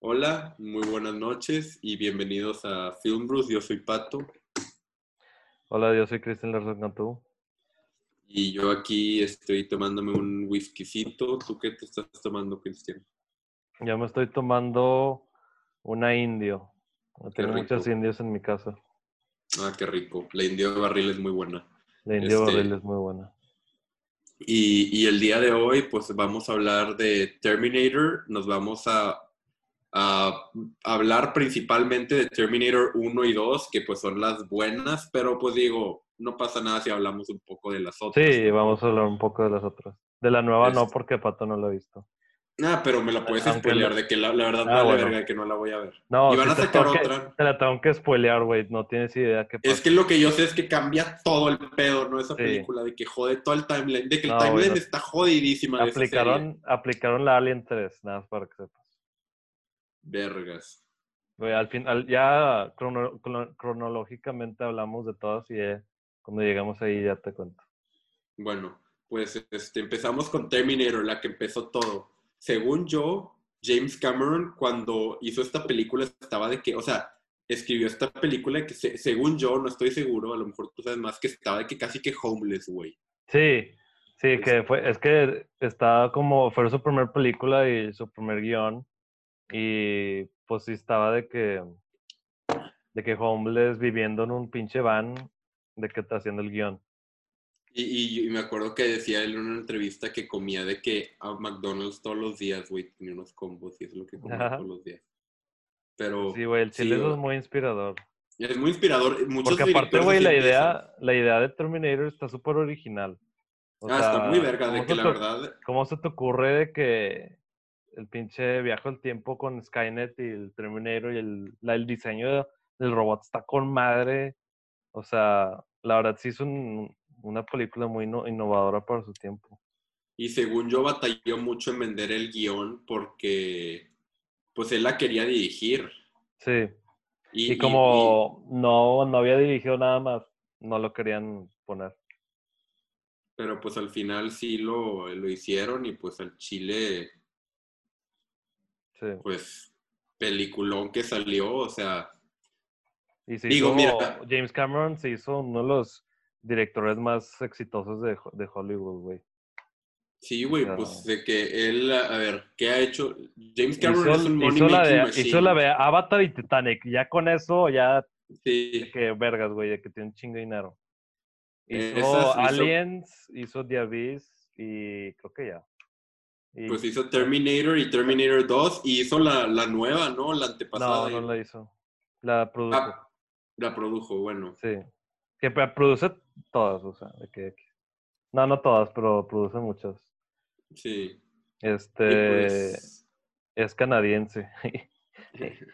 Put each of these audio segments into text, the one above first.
Hola, muy buenas noches y bienvenidos a Film Bruce. Yo soy Pato Hola, yo soy Cristian Larzón Cantú. y yo aquí estoy tomándome un whiskycito. ¿Tú qué te estás tomando, Cristian? Yo me estoy tomando una indio. Tengo rico. muchos indios en mi casa. Ah, qué rico. La indio de barril es muy buena. La indio Este- barril es muy buena. Y, y el día de hoy, pues vamos a hablar de Terminator. Nos vamos a, a hablar principalmente de Terminator 1 y 2, que pues son las buenas, pero pues digo, no pasa nada si hablamos un poco de las otras. Sí, vamos a hablar un poco de las otras. De la nueva no, Este- porque Pato no lo he visto. Ah, pero me la puedes spoilear la- de que la, la verdad Ah, vale bueno. verga que no la voy a ver. No, Y van a te sacar que- otra. Te la tengo que spoilear, güey. No tienes idea qué pasa. Es que lo que yo sé es que cambia todo el pedo, ¿no? Esa Sí. película, de que jode todo el timeline, de que el No, timeline está jodidísima. de esa serie. aplicaron, aplicaron la Alien 3, nada más para que sepas. Vergas. Güey, al final, ya crono- crono- cronológicamente hablamos de todas y eh, cuando llegamos ahí ya te cuento. Bueno, pues este, empezamos con Terminator, la que empezó todo. Según yo, James Cameron, cuando hizo esta película, estaba de que, o sea, escribió esta película que, se- según yo, no estoy seguro, a lo mejor tú sabes más, que estaba de que casi que homeless, güey. Sí, sí, que fue, es que estaba como, fue su primer película y su primer guion, y pues sí estaba de que, de que homeless viviendo en un pinche van, de que está haciendo el guion. Y, me acuerdo que decía él en una entrevista que comía de que a McDonald's todos los días, güey, tenía unos combos y es lo que comía Ajá. todos los días. Pero Sí, güey, el sí, chile güey. es muy inspirador. es muy inspirador. Muchos Porque aparte, güey, la idea, la idea de Terminator está súper original. O Ah, está muy verga, de ¿cómo que la te- verdad ¿Cómo se te ocurre de que el pinche viaje al tiempo con Skynet y el Terminator y el, la- el diseño de- del robot está con madre? O sea, la verdad sí es un- una película muy no- innovadora para su tiempo. Y según yo batalló mucho en vender el guion porque pues él la quería dirigir. Sí. Y, Y, como no, no había dirigido nada más, no lo querían poner. pero pues al final sí lo, lo hicieron y pues al Chile, Sí. pues peliculón que salió, o sea, Y se Digo, hizo- mira. James Cameron se hizo uno de los directores más exitosos de, de Hollywood, güey. sí, güey, pues de que él, a ver, ¿qué ha hecho? James Cameron Hizo, es un money hizo la de, machine. hizo la de Avatar y Titanic. Ya con eso, ya Sí, de que vergas, güey, de que tiene un chingo de dinero. Hizo esas hizo- Aliens, hizo The Abyss y creo que ya. Y- pues hizo Terminator y Terminator 2 y hizo la, la nueva, ¿no? La antepasada. no, no la hizo. La produjo, Ah, la produjo, bueno. sí. Que pro- produce todas, o sea, de que... No, no todas, pero produce muchas. Sí. Este... pues, Es canadiense.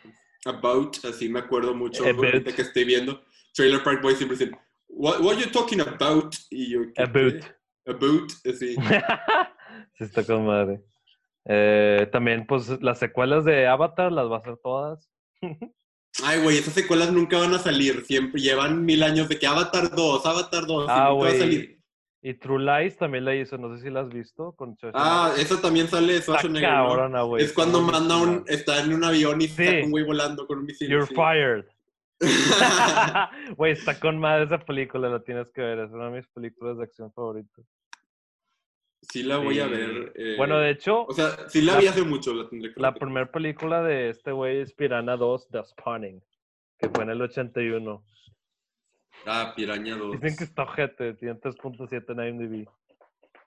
About, así me acuerdo mucho ahorita que estoy viendo. Trailer Park Boys siempre dicen, what, what are you talking about? Y yo. About. About, así. sí, está con madre. Eh, también, pues, las secuelas de Avatar las va a hacer todas. Ay, güey, esas secuelas nunca van a salir. Siempre llevan mil años de que Avatar 2, Avatar 2, y Ah, nunca va a salir. Y True Lies también la hizo, no sé si la has visto con Ah, eso también sale de Está Schwarzenegger, ¿no? cabrona. Es cuando está manda un, está en un avión y Sí. saca un güey volando con un misil. You're sí. fired. Güey, está con madre esa película, la tienes que ver. Es una de mis películas de acción favoritas. Sí la voy a Sí. ver. eh, Bueno, de hecho, O sea, sí la, la- vi hace mucho, la tendré que la primera película de este güey es Piranha 2, The Spawning, que fue en el 81. Ah, Piraña 2. Dicen que está ojete, tiene 3.7 en IMDb.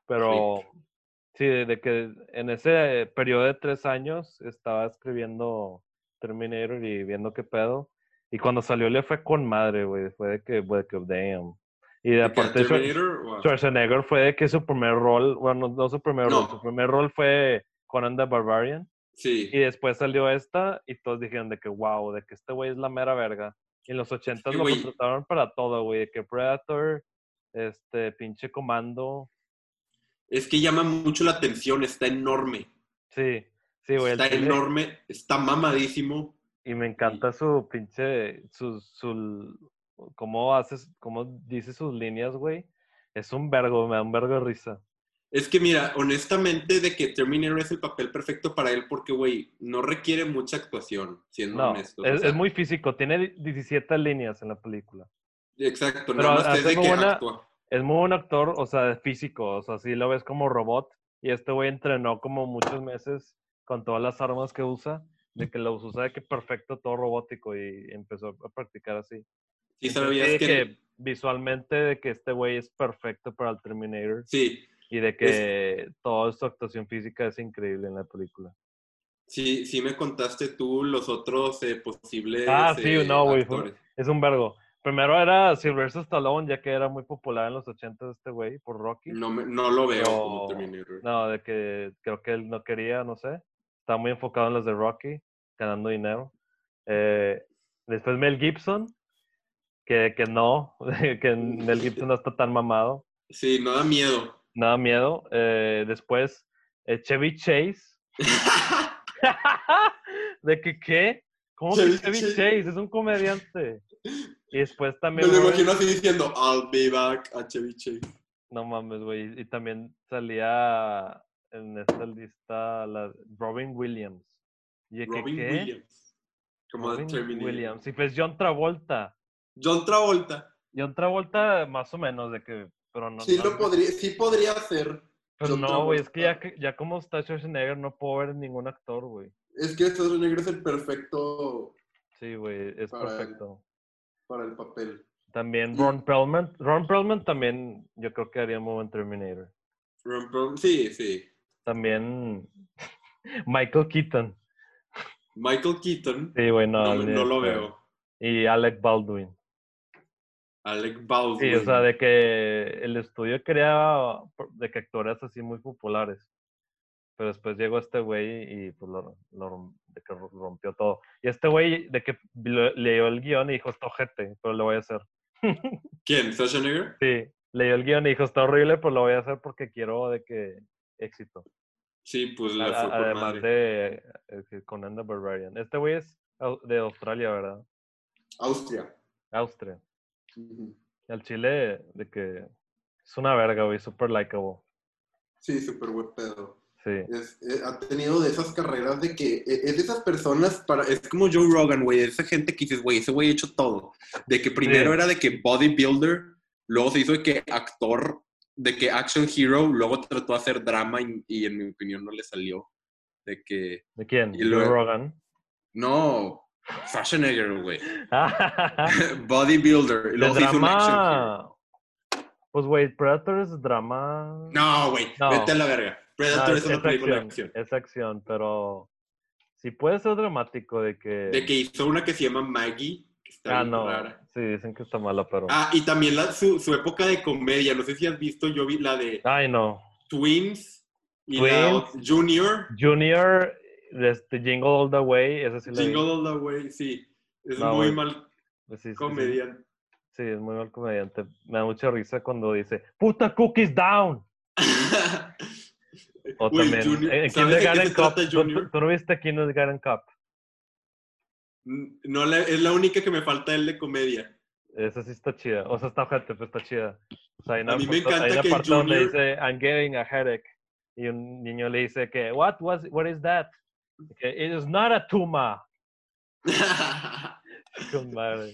Pero sí, de que en ese periodo de tres años estaba escribiendo Terminator y viendo qué pedo. Y cuando salió le fue con madre, güey. Fue de que, de que, damn. Y de ¿De qué, aparte, Schwarzenegger fue de que su primer rol, bueno, no su primer No. rol, su primer rol fue Conan the Barbarian. Sí. Y después salió esta y todos dijeron de que, wow, de que este güey es la mera verga. Y en los 80 que, lo contrataron para todo, güey. De que Predator, este, pinche comando. Es que llama mucho la atención, está enorme. Sí, sí, güey. Está enorme, está mamadísimo. Y me encanta su pinche, su, su, cómo haces, cómo dice sus líneas, güey. Es un vergo, me da un vergo de risa. Es que mira, honestamente, de que Terminator es el papel perfecto para él porque, güey, no requiere mucha actuación, siendo No, honestos. es, o sea, es muy físico. Tiene 17 líneas en la película. Exacto, pero nada más es de muy que buena- actúa. Es muy buen actor, o sea, físico. O sea, sí lo ves como robot. Y este güey entrenó como muchos meses con todas las armas que usa. De que los usa de que perfecto, todo robótico. Y empezó a practicar así. Sí, sabías de que... visualmente de que este güey es perfecto para el Terminator. Sí, Y de que toda su actuación física es increíble en la película. sí, sí me contaste tú los otros eh, posibles Ah, sí, eh, no, güey. Es un vergo. Primero era Sylvester Stallone, ya que era muy popular en los 80 este güey, por Rocky. No, me- no lo veo Pero- como Terminator. No, de que creo que él no quería, no sé. Estaba muy enfocado en las de Rocky, ganando dinero. Eh, después Mel Gibson, que, que no, que Mel Gibson no está tan mamado. Sí, no da miedo. Nada miedo. Eh, después eh, Chevy Chase. ¿De que qué? ¿Cómo Chevy que Chevy Chase. Chase? Es un comediante. Y después Me también... lo Robert- imagino así diciendo, I'll be back a Chevy Chase. No mames, güey. Y también salía en esta lista la Robin Williams. ¿Y de que Robin qué? Williams. Como Robin. Williams. Y pues John Travolta. John Travolta. John Travolta, más o menos, de que. Pero no. sí, no, lo podría, sí podría ser. Pero John no, güey. Es que ya, ya como está Schwarzenegger, no puedo ver ningún actor, güey. Es que Schwarzenegger es el perfecto Sí, güey. Es Para perfecto. para el papel. También Ron Perlman. Ron Perlman también, yo creo que haría muy buen Terminator. Ron Perl- Sí, sí. También Michael Keaton. Michael Keaton. Sí, güey, no. no, lo veo. Y Alec Baldwin. Alec Sí, Baldwin. o sea, de que el estudio quería de que actores así muy populares. Pero después llegó este güey y pues lo, lo- de que rompió todo. Y este güey de que leyó el guion y dijo, está ojete, pero lo voy a hacer. ¿Quién? ¿Schwarzenegger? Sí, leyó el guion y dijo, está horrible, pero lo voy a hacer porque quiero de que éxito. Sí, pues le A- fue por además madre. de eh, Conan the Barbarian. Este güey es de Australia, ¿verdad? Austria. Austria. El Chile de que es una verga, güey, super likable. Sí, súper buen pedo. Sí. Es- eh, ha tenido de esas carreras de que eh, es de esas personas para es como Joe Rogan, güey, esa gente que dices, güey, ese güey ha hecho todo. De que primero Sí. era de que bodybuilder, luego se hizo de que actor, de que action hero, luego trató de hacer drama y, y en mi opinión no le salió. De que ¿De quién? Y Joe luego- Rogan. no, Schwarzenegger, güey. de bodybuilder, y luego se hizo un action drama. Pues, güey, Predator es drama. No, güey, No. vete a la verga. No, Predator es, una película de acción, acción. Es acción, pero sí puede ser dramático de que. De que hizo una que se llama Maggie, que está ah, bien no. rara. Sí, dicen que está mala, pero. Ah, y también la, su, su época de comedia. No sé si has visto, yo vi la de Ay, no. Twins y la Twins. ot- Junior. Junior, este Jingle All the Way, ese sí le Jingle All the Way, sí. Es No, muy güey. mal Sí, sí, comediante. Sí, es muy mal comediante. Me da mucha risa cuando dice, puta cookies down. O también, Junior- en ¿sabes de qué Kindergarten se Cup. ¿tú-? ¿tú, no viste Kindergarten Cup? No la- es la única que me falta el de comedia. Esa sí está chida. O sea, está ojete, pero está chida. O sea, hay una, A mí me parte- hay encanta una que parte donde Junior- dice, I'm getting a headache. Y un niño le dice que, what, was, what is that? Que, It is not a. Con madre.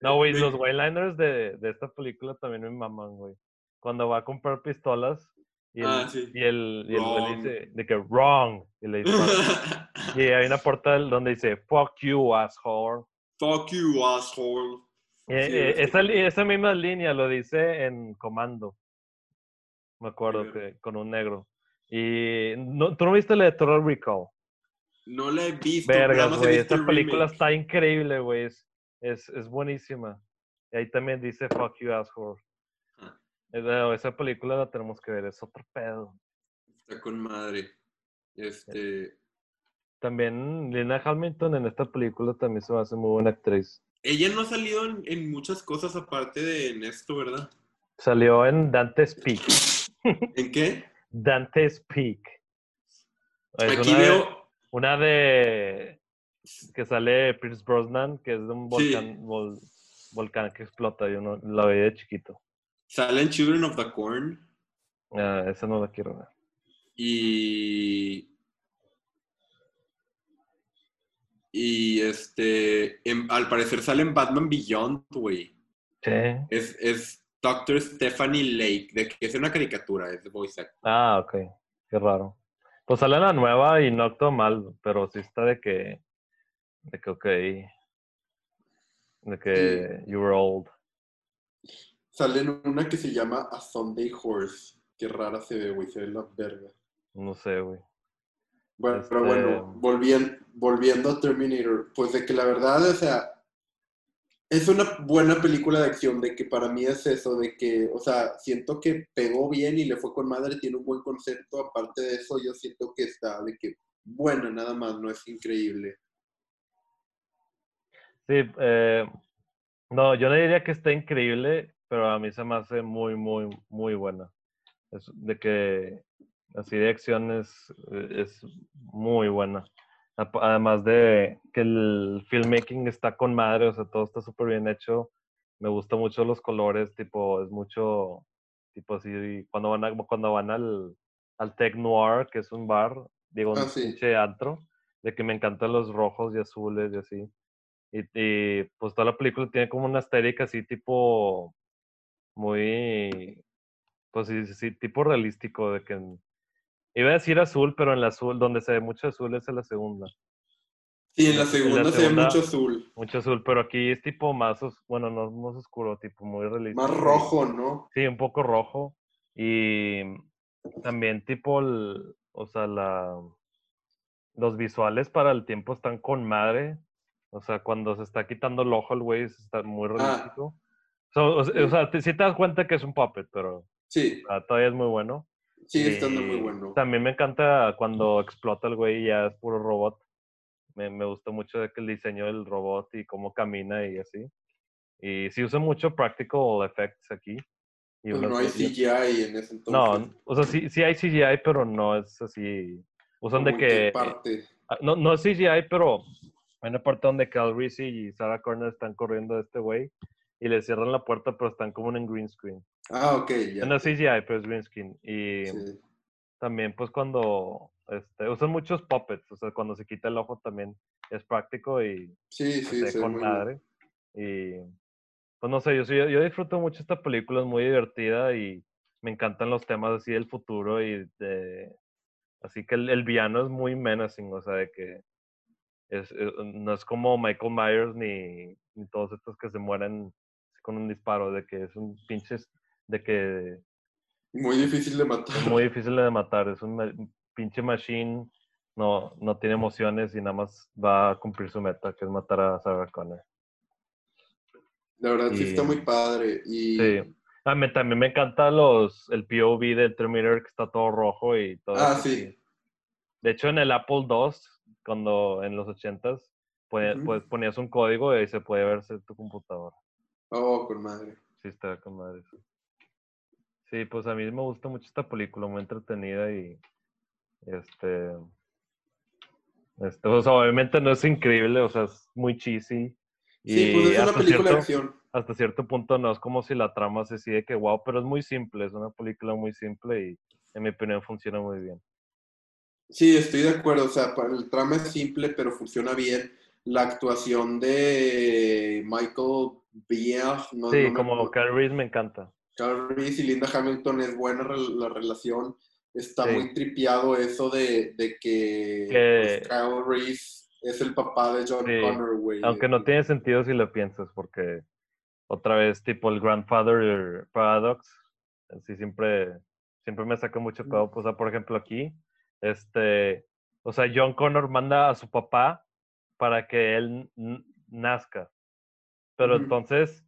No, güey, los Waylanders de, de esta película también me maman, güey. Cuando va a comprar pistolas y el, Ah, sí. y el, y el güey Wrong. dice de que wrong. Y le dispara. y hay una portada donde dice fuck you, asshole. Fuck you, asshole. Eh, Sí, eh, esa, esa misma línea lo dice en Comando. Me acuerdo que con un negro. Y no, tú no viste la de Total Recall. No la he visto. Vergas, güey. Esta el película está increíble, güey. Es, es, es buenísima. Y ahí también dice fuck you, asshole. Ah. Esa, esa película la tenemos que ver, es otro pedo. Está con madre. Este. También Lina Hamilton en esta película también se me hace muy buena actriz. Ella no ha salido en, en muchas cosas aparte de en esto, ¿verdad? Salió en Dante's Peak. ¿En qué? Dante's Peak. Es Aquí veo. Una de que sale Pierce Brosnan, que es de un Sí. volcán, vol- volcán que explota. Yo no la veía de chiquito. Sale en Children of the Corn. Ah, esa no la quiero ver. Y. Y este. en- al parecer sale en Batman Beyond, güey. Sí. Es, es Dr. Stephanie Lake, de que es una caricatura, es de voice actor. Ah, ok. Qué raro. Pues sale la nueva y no actúa mal, pero sí está de que. De que, ok. De que you're old. Sale en una que se llama A Sunday Horse. Qué rara se ve, güey, se ve la verga. No sé, güey. Bueno, pero Este- bueno, volviendo, volviendo a Terminator, pues de que la verdad, o sea, es una buena película de acción, de que para mí es eso, de que, o sea, siento que pegó bien y le fue con madre, tiene un buen concepto, aparte de eso, yo siento que está, de que buena nada más, no es increíble. Sí, eh, no, yo no diría que está increíble, pero a mí se me hace muy, muy, muy buena. Es de que así de acción es, es muy buena. Además de que el filmmaking está con madre, o sea, todo está súper bien hecho. Me gustan mucho los colores, tipo, es mucho, tipo así, cuando van, a- cuando van al, al Tech Noir, que es un bar, digo, un Ah, sí. antro, de que me encantan los rojos y azules y así. Y, y, pues toda la película tiene como una estética así tipo muy, pues sí, tipo realístico de que iba a decir azul, pero en el azul, donde se ve mucho azul es en la segunda. Sí, en la En la segunda se ve mucho azul, Mucho azul, pero aquí es tipo más, os- bueno, no más oscuro, tipo muy realístico. más rojo, ¿no? Sí, un poco rojo. Y también tipo, el- o sea, la, los visuales para el tiempo están con madre. O sea, cuando se está quitando el ojo el güey, está muy realístico. So, o, sea, sí te das cuenta que es un puppet, pero Sí, ah, todavía es muy bueno. Sigue estando muy Y bueno. También me encanta cuando explota el güey y ya es puro robot. Me, me gusta mucho el diseño del robot y cómo camina y así. Y sí usa mucho practical effects aquí. Y Pues no hay CGI en ese entonces. no, o sea, sí, sí hay CGI, pero no es así. Usan de que. parte. ah, No, no es CGI, pero hay una parte donde Cal Reese y Sarah Connor están corriendo de este güey y le cierran la puerta, pero están como en green screen. Ah, ok, ya. No es CGI, pero es green screen. Y Sí. también, pues, cuando este, usan muchos puppets, o sea, cuando se quita el ojo también es práctico y Sí, sí, con madre. Y pues no sé, yo, yo, yo disfruto mucho esta película, es muy divertida y me encantan los temas así del futuro y de... Así que el, el villano es muy menacing, o sea, de que es, eh, no es como Michael Myers ni, ni todos estos que se mueren con un disparo, de que es un pinche, de que Muy difícil de matar. es muy difícil de matar, es un pinche machine, no, no tiene emociones y nada más va a cumplir su meta, que es matar a Sarah Connor. La verdad sí está muy padre. Y Sí. A mí también me encanta los, el POV del Terminator que está todo rojo y todo Ah, sí. De hecho, en el Apple II, cuando en los 80s, pone- Ujú. pues, ponías un código y se puede verse tu computadora. Oh, con madre. Sí, está con madre. Sí, pues a mí me gusta mucho esta película, muy entretenida y este, este, obviamente no es increíble, o sea, es muy cheesy. Sí, y pues es una película de cierto- acción. hasta cierto punto no es como si la trama se sigue que wow, pero es muy simple, es una película muy simple y en mi opinión funciona muy bien. Sí, estoy de acuerdo. O sea, el trama es simple, pero funciona bien. La actuación de Michael No, sí, no me- como no- Kyle Reese me encanta. Carl Reese y Linda Hamilton es buena la relación. Está Sí. muy tripiado eso de, de que, Que- pues, Kyle Reese es el papá de John Sí, Connor, güey. Aunque no tiene sentido si lo piensas, porque otra vez, tipo el Grandfather Paradox, así siempre, siempre me saca mucho pedo. O sea, por ejemplo, aquí, este, o sea, John Connor manda a su papá para que él nazca. Pero entonces,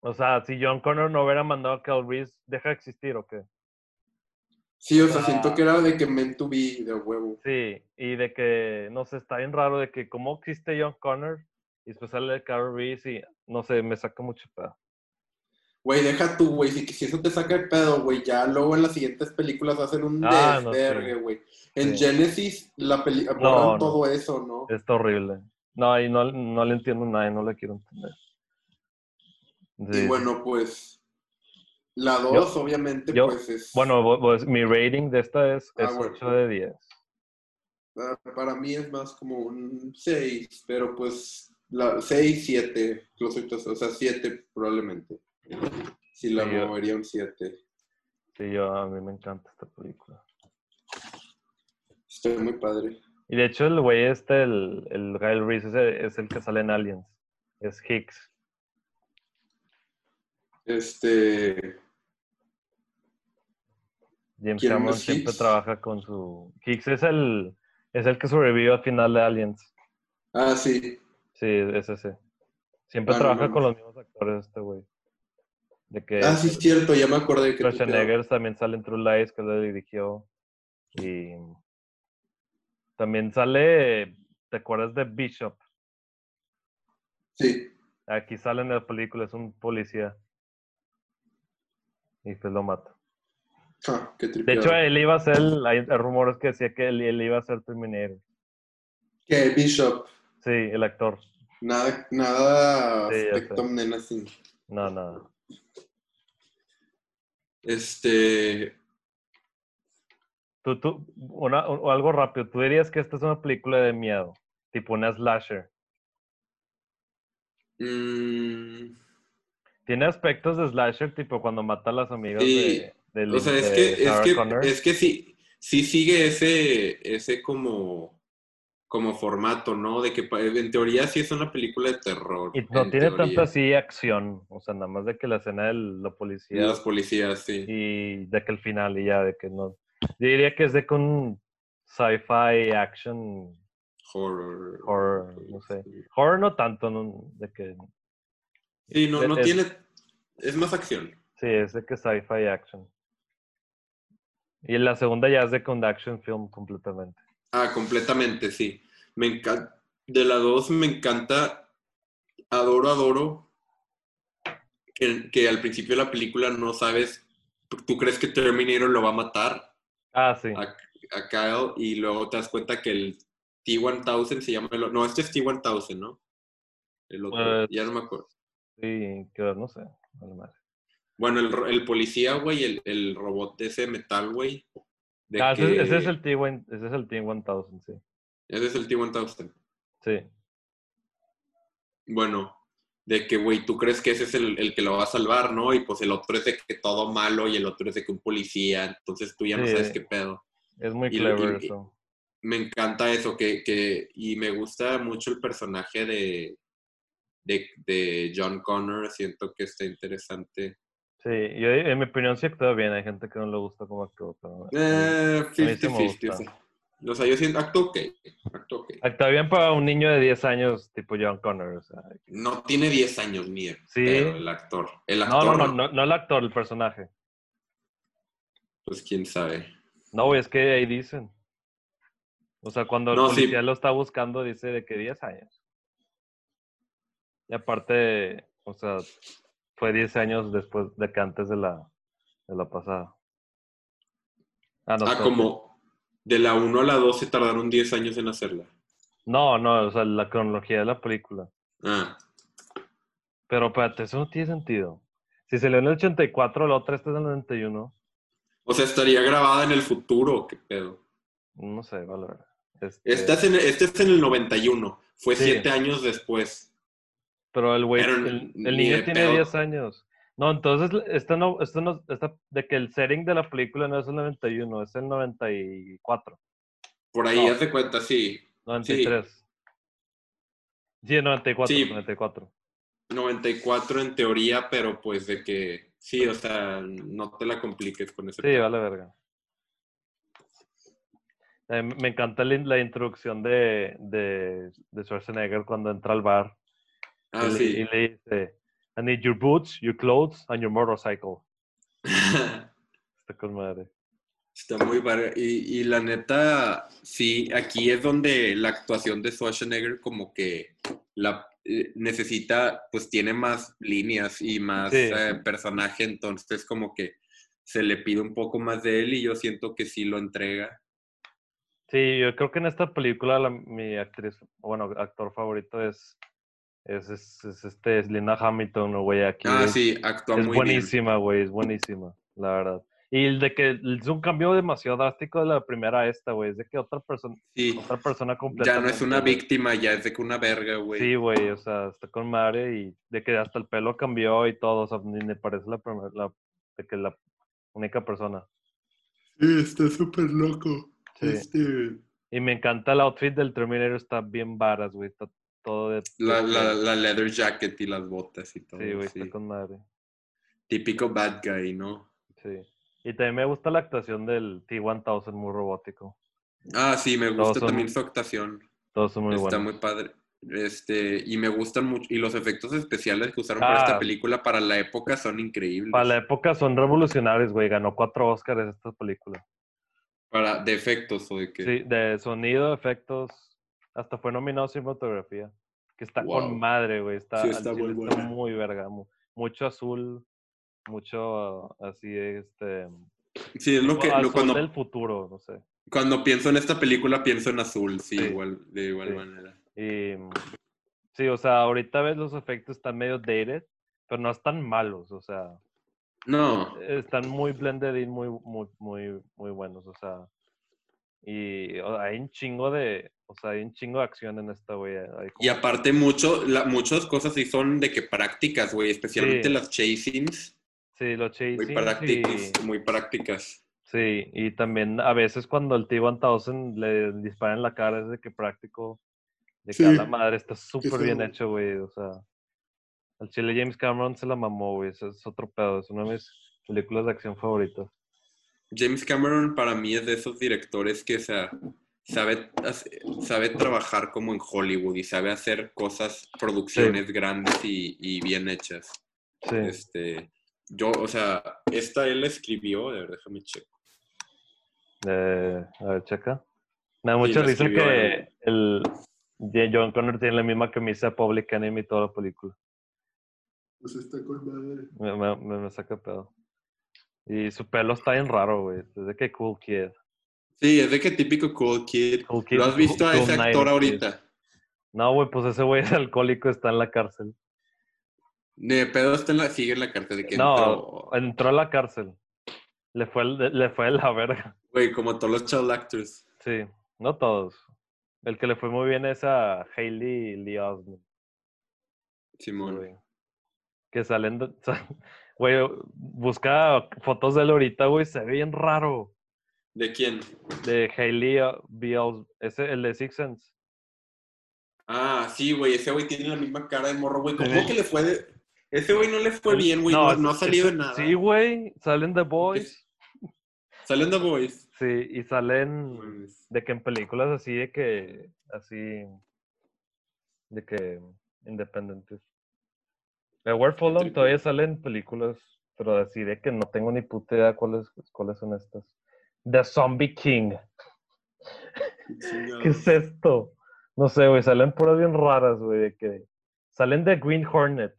o sea, si John Connor no hubiera mandado a Cal Reese, ¿deja de existir o qué? Sí, o sea, Ah. siento que era de que meant to be de huevo. Sí, y de que, no sé, está bien raro de que cómo existe John Connor y después sale Carl Reese y, no sé, me saca mucho pedo. Güey, deja tú, güey. Si, si eso te saca el pedo, güey, ya luego en las siguientes películas hacen un Ah, no, desvergue, sí. güey. En Sí. Genesis, la peli No, no. todo eso, ¿no? Está horrible. No, y no, no le entiendo nada y no le quiero entender. Sí, Y bueno, pues. La 2, obviamente, yo- pues es... Bueno, pues, mi rating de esta es, Ah, es bueno. 8 de 10. Ah, Para mí es más como un 6, pero pues la 6, 7, o sea, 7 probablemente. Si la Sí, yo- movería un 7. Sí, yo, a mí me encanta esta película. Está muy padre. Y de hecho el güey este, el, el Guy Reese, es el, es el que sale en Aliens. Es Hicks. Este, James ¿Quién Cameron siempre Hicks? trabaja con su... Hicks es el, es el que sobrevivió al final de Aliens. ah, sí, Sí, es ese. Siempre Ah, no trabaja con los mismos actores este güey. De que ah, sí, es cierto, ya me acordé que... Schwarzenegger también sale en True Lies, que lo dirigió. Y también sale, ¿te acuerdas de Bishop? Sí, Aquí sale en la película, es un policía. Y pues lo mata. Ah, qué De hecho, él iba a ser, hay rumores que decía que él, él iba a ser Terminator. Que Bishop, Sí, el actor. nada, nada Sí, Menacing. No, no. Este, Tú, tú, una, o algo rápido. Tú dirías que esta es una película de miedo, tipo una slasher. mm, Tiene aspectos de slasher, tipo cuando mata a las amigas Sí, de, de, o sea, de es que, es que, es que sí, sí sigue ese, ese como, como formato, ¿no? De que en teoría sí es una película de terror. Y no en tiene teoría. tanta así acción. O sea, nada más de que la escena de la policía Los policías, sí. y de que el final y ya, de que no. Yo diría que es de con sci-fi action. Horror. Horror, no sé. Horror no tanto, no, de que. Sí, no, no Es- tiene, es más acción. Sí, es de que sci-fi action. Y la segunda ya es de con action film completamente. Ah, completamente, sí. Me encanta, de la 2 me encanta, adoro, adoro, que, que al principio de la película no sabes, tú crees que Terminator lo va a matar Ah, sí. a, a Kyle y luego te das cuenta que el T-1000 se llama, el no, este es T-1000, ¿no? El otro, Pues- ya no me acuerdo. Sí, que no sé. Bueno, el, policía, güey, el, el robot de ese metal, güey. Ah, ese, ese es el T-1000, ese es el T-1000, sí. ese es el T-1000. Sí. Bueno, de que, güey, tú crees que ese es el, el que lo va a salvar, ¿no? Y pues el otro es de que todo malo y el otro es de que un policía, entonces tú ya no Sí. sabes qué pedo. Es muy Y- clever y- eso. Me encanta eso, que, que y me gusta mucho el personaje de, de, de John Connor, siento que está interesante. Sí, yo en mi opinión sí actúa bien. Hay gente que no le gusta cómo actúa, pero Eh, sí me 50-50, gusta. sí. O sea, yo siento, acto ok, acto ok. actúa bien para un niño de 10 años tipo John Connor. O sea, No tiene 10 años ni Sí. pero el actor. El no, actor, no, no, no, no el actor, el personaje. pues quién sabe. No, es que ahí dicen. O sea, cuando el No, sí. lo está buscando, dice de que 10 años. Y aparte, o sea, fue 10 años después de que antes de la, de la pasada. Ah, no, Ah, como de la 1 a la 2 se tardaron 10 años en hacerla. No, no, o sea, la cronología de la película. Ah, Pero espérate, eso no tiene sentido. Si se lee en el 84, la otra está en el 91. o sea, estaría grabada en el futuro, qué pedo. No sé, vale. Este, Esta es en, este es en el 91, fue Sí. 7 años después. Pero el güey, el, el niño tiene pedo. 10 años. No, entonces, esto no, esto no, esta- de que el setting de la película no es el 91, es el 94, Por ahí, No. haz de cuenta, sí. 93. Sí, el 94, Sí. 94. 94 en teoría, pero pues de que, sí, o sea, no te la compliques con ese Sí, vale verga. Eh, me encanta la, introducción de, de, de Schwarzenegger cuando entra al bar Ah, y, le, y sí. le dice, I need your boots, your clothes, and your motorcycle. Está con madre. Está muy padre. Y, y la neta, sí, aquí es donde la actuación de Schwarzenegger como que la eh, necesita, pues tiene más líneas y más Sí. eh, personaje, entonces como que se le pide un poco más de él y yo siento que sí lo entrega. Sí, yo creo que en esta película la- mi actriz, bueno, actor favorito es Es, es, es este, es Linda Hamilton, ¿no, güey. Aquí Ah, es, sí, actúa es muy buenísima, güey. Es buenísima, la verdad. Y el de que es un cambio demasiado drástico de la primera a esta, güey. Es de que otra persona. Sí, otra persona ya completamente. no es una víctima, ya es de que una verga, güey. Sí, güey, o sea, está con madre y de que hasta el pelo cambió y todo, o sea, ni me parece la, la de que la única persona. Sí, está súper loco. Sí. Este, Y me encanta el outfit del Terminator, está bien varas, güey, está todo de... la, la, la leather jacket y las botas y todo. Sí, güey, sí. está con madre, Típico bad guy, ¿no? sí. Y también me gusta la actuación del T-1000, muy robótico. Ah, sí, me gusta son- también su actuación. Todos son muy Está buenos. muy padre. Este, y me gustan mucho. Y los efectos especiales que usaron para esta Ah. película para la época son increíbles. Para la época son revolucionarios, güey, ganó cuatro Oscars esta película. Para, de efectos o de que. Sí, de sonido, efectos, hasta fue nominado a cinematografía. Que está Wow. con madre, güey. Está, Sí, muy está muy verga. mu- Mucho azul, mucho así, este. Sí, es lo que. azul lo- cuando, del futuro, no sé. cuando pienso en esta película, pienso en azul, sí, Sí. igual, de igual Sí. manera. Y mm, sí, o sea, ahorita ves los efectos están medio dated, pero no están malos, o sea, No, están muy blended in, muy, muy, muy, muy buenos, o sea. Y o- hay un chingo de, o sea, hay un chingo de acción en esta, güey. y aparte, mucho, la- muchas cosas sí son de que prácticas, güey, especialmente Sí. las chasings, Sí, los muy chasing. prácticas, muy prácticas. Sí, y también a veces cuando el T-1000 le dispara en la cara es de que práctico, de que a la madre está súper bien hecho, güey. O sea, al chile James Cameron se la mamó, güey. Eso es otro pedo, es una de mis películas de acción favoritas. James Cameron para mí es de esos directores que o sea, sabe, sabe trabajar como en Hollywood y sabe hacer cosas, producciones grandes y, y bien hechas. Sí, Este, yo, o sea, esta él la escribió, de ver, déjame checar. eh, a ver, checa. Me da Sí, mucha la risa escribió que el John Connor tiene la misma camisa Public Enemy toda la película. Pues está con madre. Me, me- me saca pedo. Y su pelo está bien raro, güey. Es de que cool kid. Sí, es de que típico cool kid. Cool kid, ¿Lo has visto a ese 90s actor ahorita? No, güey, pues ese güey es alcohólico, está en la cárcel. De pedo está en la, sigue en la carta de que No, entró. entró a la cárcel. Le fue, le fue la verga. Güey, como todos los child actors. Sí, no todos. El que le fue muy bien es a Hailey Lee Osment. Simón. Que salen. Güey, busca fotos de él ahorita, güey, se ve bien raro. ¿De quién? De Hailey B. Os- ese, el de Six Sense. Ah, sí, güey, ese güey tiene la misma cara de morro, güey. ¿Cómo Sí. que le fue de... Ese güey no le fue bien, güey. No, es- no ha salido en nada. Sí, güey, salen The Boys. Salen The Boys. Sí, y salen. De que en películas así de que así de que independientes The Word Entre- todavía salen películas pero así de que no tengo ni puta idea cuáles cuáles son estas The Zombie King ¿qué es esto? no sé güey salen puras bien raras güey de que salen de Green Hornet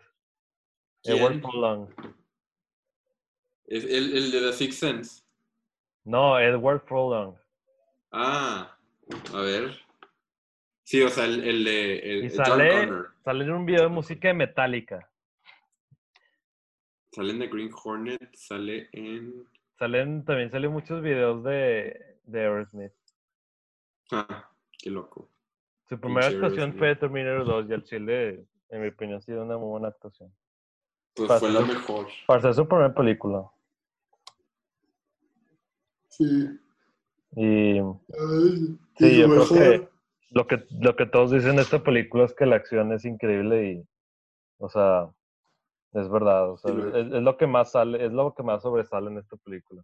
¿Quién? Furlong Es el, el de The Sixth Sense. no Edward Furlong Ah, a ver. Sí, o sea, el, el de el, y el John sale Connor. sale en un video de música de Metallica Sale en The Green Hornet, sale en... Salen, también salen muchos videos de, de Aerosmith. Ah, qué loco. Su primera Pinche actuación Aerosmith. fue Terminator 2 y el chile, en mi opinión, ha sido una muy buena actuación. Pues Para fue la mejor. Para ser su primera película. Sí. Y sí, yo creo que lo, que lo que todos dicen de esta película es que la acción es increíble y, o sea, es verdad. O sea, Sí, es. lo que más sale, es lo que más sobresale en esta película.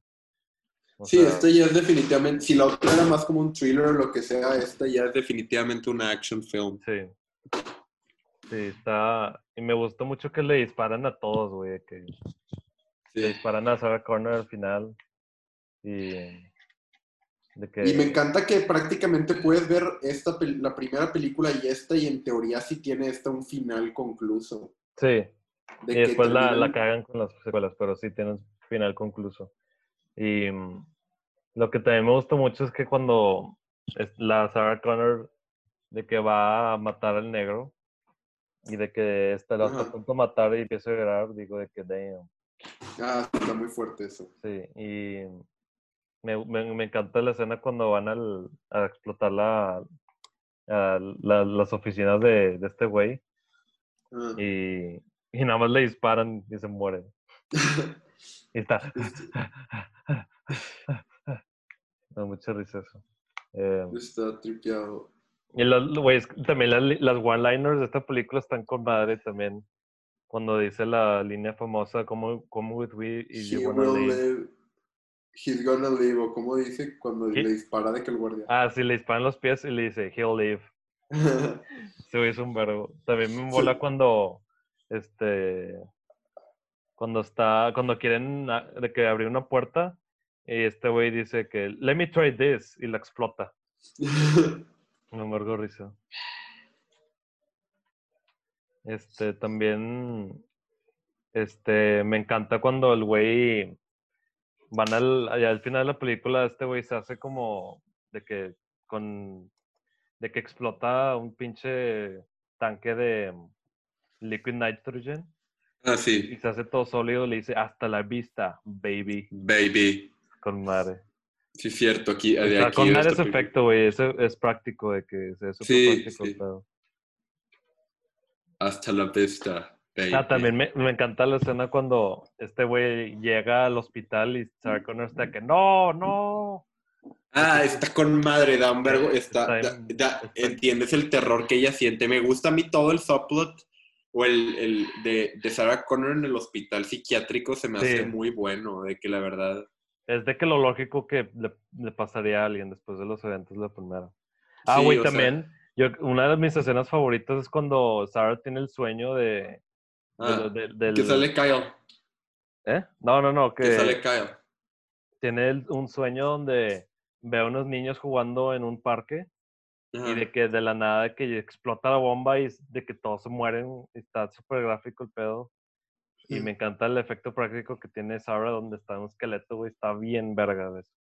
O Sí, sea, esta ya es definitivamente, si la otra era más como un thriller o lo que sea, esta ya es definitivamente una action film. Sí. Sí, está. Y me gustó mucho que le disparan a todos, güey. Que le disparan a Sarah Connor al final. Y. De que. Y me encanta que prácticamente puedes ver esta la primera película y esta, y en teoría sí tiene esta un final concluso. Sí. De Y después la, la terminan- cagan con las secuelas, pero sí tienen final concluso. Y mm, lo que también me gustó mucho es que cuando la Sarah Connor de que va a matar al negro, Y de que está lo a punto de matar y empieza a llorar, digo de que damn. Ah, está muy fuerte eso. Sí, y me, me, me encanta la escena cuando van al, a explotar la, a la- las oficinas de, de este güey Ah. y, y nada más le disparan y se muere. Y está. Da mucha risa eso. Eh, Está tripeado. y es que también las, las one-liners de esta película están con madre también. Cuando dice la línea famosa, come with me y He you wanna leave. live. He's gonna live. O como dice cuando ¿Qué? le dispara de que el guardia. Ah, sí, le disparan los pies y le dice, he'll live. Se güey es un verbo. También me mola Sí. cuando, este, cuando está, cuando quieren de que abrir una puerta y este güey dice que, let me try this y la explota. Me amargo risa. Este, también, este, me encanta cuando el güey van al, allá al final de la película, este güey se hace como de que con, de que explota un pinche tanque de liquid nitrogen ah, y sí. se hace todo sólido, le dice hasta la vista, baby, Baby. con madre. Sí, cierto. Aquí, de aquí con madre película. efecto, güey, ese es práctico de que es súper Sí, práctico sí. pedo. Hasta la vista. Baby. Ah, también me, me encanta la escena cuando este güey llega al hospital y Sarah Connor está que no, no. Ah, está con madre, da un vergo. Está, Está da- en- da- está- entiendes el terror que ella siente. Me gusta a mí todo el subplot o el, el de, de Sarah Connor en el hospital psiquiátrico se me Sí. hace muy bueno, de que la verdad. Es de que lo lógico que le, le pasaría a alguien después de los eventos la primera. Ah, Sí, güey, sea, también. Yo, una de mis escenas favoritas es cuando Sarah tiene el sueño de. ah, de- del- que sale Kyle. ¿Eh? No, no, no. Que, Que, sale Kyle. tiene el- un sueño donde ve a unos niños jugando en un parque Ajá. y de que de la nada que explota la bomba y de que todos se mueren. y Está súper gráfico el pedo. Y Mm. me encanta el efecto práctico que tiene Sarah donde está un esqueleto, güey. Está bien verga de eso.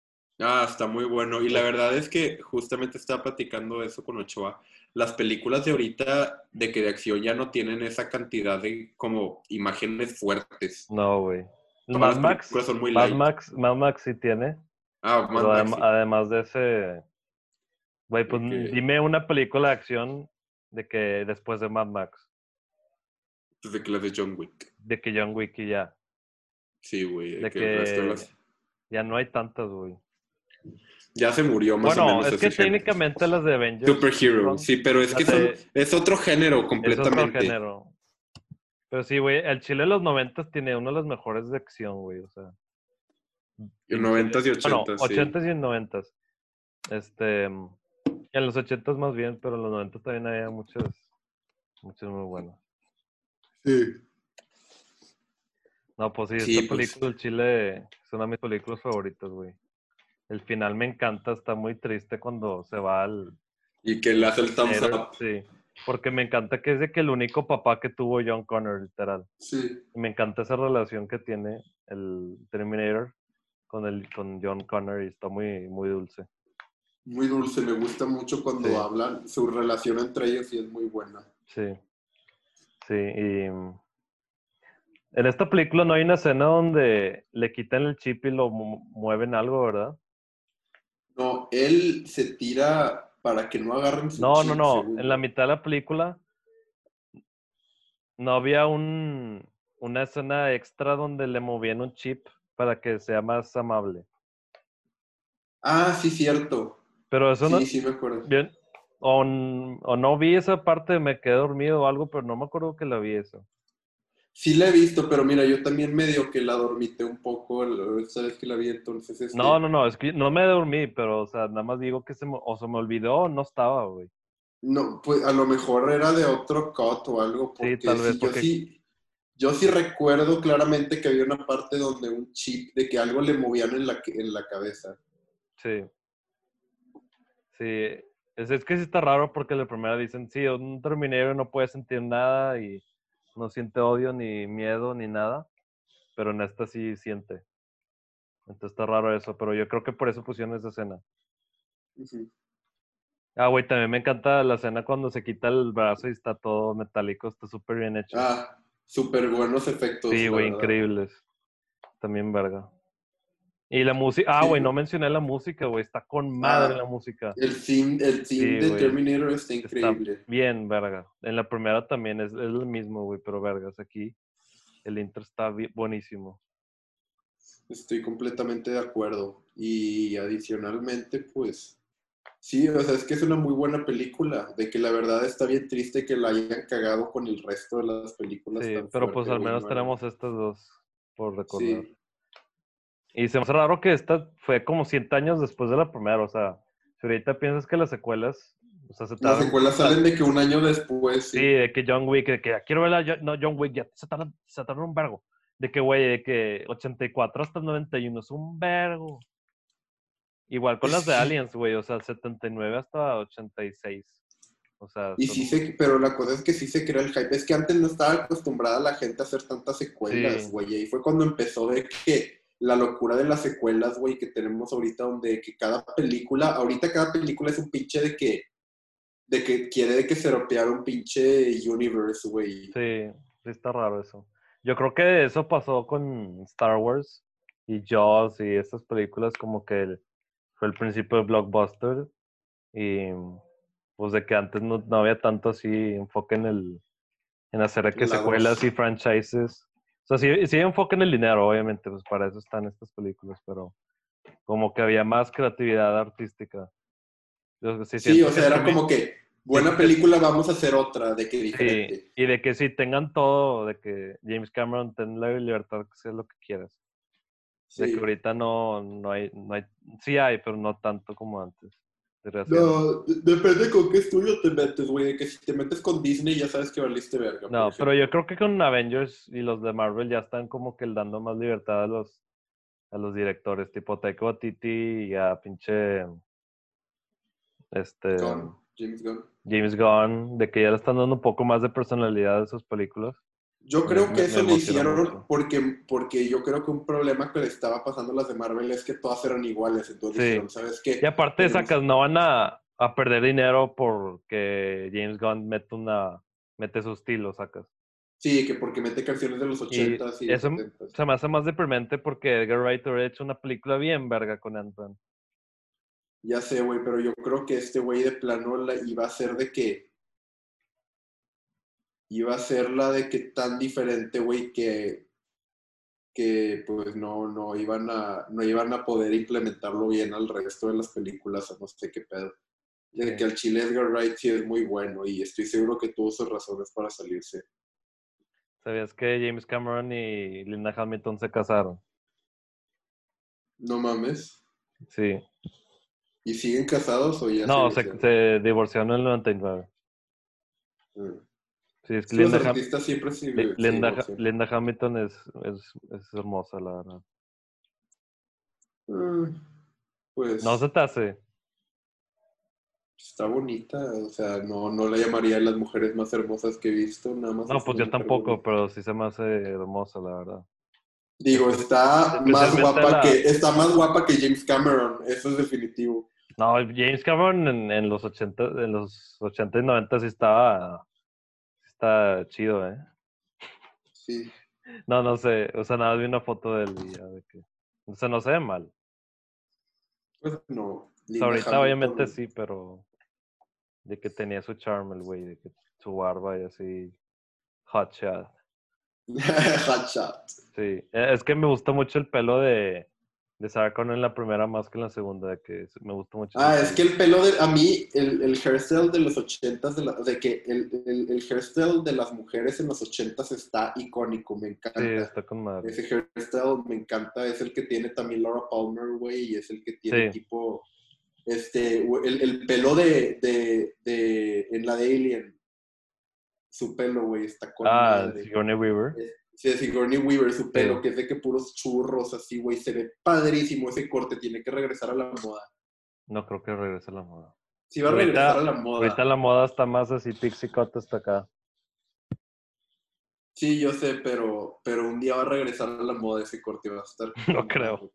Ah, está muy bueno. Y la verdad es que justamente estaba platicando eso con Ochoa. Las películas de ahorita de que de acción ya no tienen esa cantidad de como imágenes fuertes. No, güey. Mad Max, son muy Mad. Max, Mad Max sí tiene. Ah, Mad Max, adem- sí. además de ese. Güey, pues De dime una película de acción de que después de Mad Max. Desde que las de John Wick. De que John Wick y ya. Sí, güey. de De que de las- ya no hay tantas, güey. Ya se murió más o Bueno, menos es que ese género. técnicamente las de Avengers. Superhero, son- sí, pero es que son, de- es otro género Es otro completamente. género. Pero sí, güey, el Chile de los 90 tiene una de las mejores de acción, güey. O sea. En 90s y Bueno, 80s, sí. 80s y 90s. Este. En los 80s más bien, pero en los 90s también había muchas. Muchas muy buenas. Sí. No, pues sí, Sí, esta pues. película, el Chile, es una de mis películas favoritas, güey. El final me encanta, está muy triste cuando se va al... Y que le hace el thumbs up. Sí, porque me encanta que es de que el único papá que tuvo John Connor, literal. Sí. Y me encanta esa relación que tiene el Terminator con, el, con John Connor y está muy, muy dulce. Muy dulce, me gusta mucho cuando Sí. hablan. Su relación entre ellos y es muy buena. Sí, sí, y... mm, En esta película no hay una escena donde le quitan el chip y lo mu- mueven algo, ¿verdad? No, él se tira para que no agarren su No, chip, no, no. según En la mitad de la película no había un, una escena extra donde le movían un chip para que sea más amable. Ah, sí, cierto. Pero eso Sí, no... sí me acuerdo. Bien, o, o no vi esa parte, me quedé dormido o algo, pero no me acuerdo que la vi eso. Sí la he visto, pero mira, yo también medio que la dormité un poco, vez que la vi, entonces este, No, no, no, es que no me dormí, pero o sea, nada más digo que se me, o se me olvidó o no estaba, güey. No, pues a lo mejor era de otro cut o algo, porque tal vez, sí, porque- yo sí, yo sí recuerdo claramente que había una parte donde un chip de que algo le movían en la, en la cabeza. Sí. Sí, es, es que sí está raro porque la primera dicen, sí, un Terminator no puede sentir nada y no siente odio ni miedo ni nada, pero en esta sí siente. Entonces está raro eso, pero yo creo que por eso pusieron esa escena. Ujú. Ah, güey, también me encanta la escena cuando se quita el brazo y está todo metálico, está súper bien hecho. Ah, súper buenos efectos. sí, güey, increíbles. También verga. Y la música, ah, güey, no mencioné la música, güey, está con madre Ah, la música. El theme, el theme Sí, de. Terminator está Está increíble. bien, verga. En la primera también es, es lo mismo, güey, pero vergas, aquí el intro está buenísimo. Estoy completamente de acuerdo. Y adicionalmente, pues, sí, o sea, es que es una muy buena película. De que la verdad está bien triste que la hayan cagado con el resto de las películas. Sí, pero pues al menos ¿no? tenemos estas dos por recordar. Sí, Y se me hace raro que esta fue como 100 años después de la primera, o sea, si ahorita piensas que las secuelas, o sea, se las secuelas salen de que un año después, Sí, sí. de que John Wick, de que "Ah, quiero ver a John, no, John Wick, ya se tardan, se tardan un vergo. De que, güey, de que 84 hasta 91 es un vergo. Igual con las de. Aliens, güey, o sea, 79 hasta 86. O sea, Y son- sí se, pero la cosa es que sí se crea el hype. Es que antes no estaba acostumbrada la gente a hacer tantas secuelas, Sí. güey. Y fue cuando empezó de que la locura de las secuelas, güey, que tenemos ahorita, donde que cada película, ahorita cada película es un pinche de que, de que quiere de que se ropear un pinche universe, güey. Sí, sí está raro eso. Yo creo que eso pasó con Star Wars y Jaws y estas películas como que el- fue el principio de blockbuster y pues de que antes no, no había tanto así enfoque en el en hacer que La secuelas y franchises. O sea, sí, sí enfoque en el dinero, obviamente, pues para eso están estas películas, pero como que había más creatividad artística. Yo sí Sí, o sea, era como que, buena película, vamos a hacer otra, de que Sí, diferente. y de que si tengan todo, de que James Cameron ten la libertad que sea lo que quieras. De Sí. que ahorita no, no hay, no hay, sí hay, pero no tanto como antes. No, de- depende con qué estudio te metes, güey. De que si te metes con Disney ya sabes que valiste verga. No, pero yo creo que con Avengers y los de Marvel ya están como que dando más libertad a los, a los directores, tipo Taika Waititi y a pinche este Gunn, James Gunn. James Gunn, de que ya le están dando un poco más de personalidad a sus películas. Yo creo me- que eso le emociona hicieron porque, porque yo creo que un problema que le estaba pasando a las de Marvel es que todas eran iguales. Entonces Sí. dijeron, ¿sabes qué? Y aparte Tenemos- sacas, no van a, a perder dinero porque James Gunn mete una mete su estilo, sacas. Sí, que porque mete canciones de los 80s y, eso 70s. Se me hace más deprimente porque Edgar Wright hubiera hecho una película bien verga con Ant-Man. Ya sé, güey, pero yo creo que este güey de plano la iba a ser de que. Iba a ser la de que tan diferente, güey, que. Que pues no, no iban a. No iban a poder implementarlo bien al resto de las películas, o no sé qué pedo. De Sí. que al chile Edgar Wright sí es muy bueno y estoy seguro que tuvo sus razones para salirse. ¿Sabías que James Cameron y Linda Hamilton se casaron? No mames. Sí. ¿Y siguen casados o ya No, se se, divorciaron? se divorciaron en el 99. Mm. Sí, es que Sí, Linda, Ham- siempre se Linda. Linda Hamilton es, es, es hermosa, la verdad. Mm, Pues No se te hace. está bonita, o sea, no, no la llamaría las mujeres más hermosas que he visto, nada más. No, es pues yo tampoco, bonita. pero sí se me hace hermosa, la verdad. Digo, está más guapa la- que está más guapa que James Cameron, eso es definitivo. No, James Cameron en, en los 80, en los 80 y 90 sí estaba, sí está chido, ¿eh? Sí. No, no sé, o sea, nada, vi una foto de él y ya de que, o sea, no se ve mal. Pues no. O sea, Linda ahorita obviamente sí, pero de que tenía su charm el güey, de que su barba y así, hot shot. Hot shot. Sí, e- es que me gusta mucho el pelo de, de Sarah Connor en la primera más que en la segunda, que me gusta mucho. Ah, es que el pelo de, a mí, el, el hairstyle de los ochentas, de, la- de que el, el, el hairstyle de las mujeres en los ochentas está icónico, me encanta. Sí, está con madre. Ese hairstyle me encanta, es el que tiene también Laura Palmer, güey, y es el que tiene Sí. tipo, este, el pelo de, de, de, en la de Alien, su pelo, güey, está con Ah, madre. Sigourney Weaver. Sí, de Sigourney Weaver, su pelo, que es de que puros churros, así, güey, se ve padrísimo ese corte, tiene que regresar a la moda. No creo que regrese a la moda. Sí va a Ahorita- regresar a la moda. Ahorita la moda está más así, pixie cut hasta acá. Sí, yo sé, pero, pero un día va a regresar a la moda ese corte, va a estar... No creo.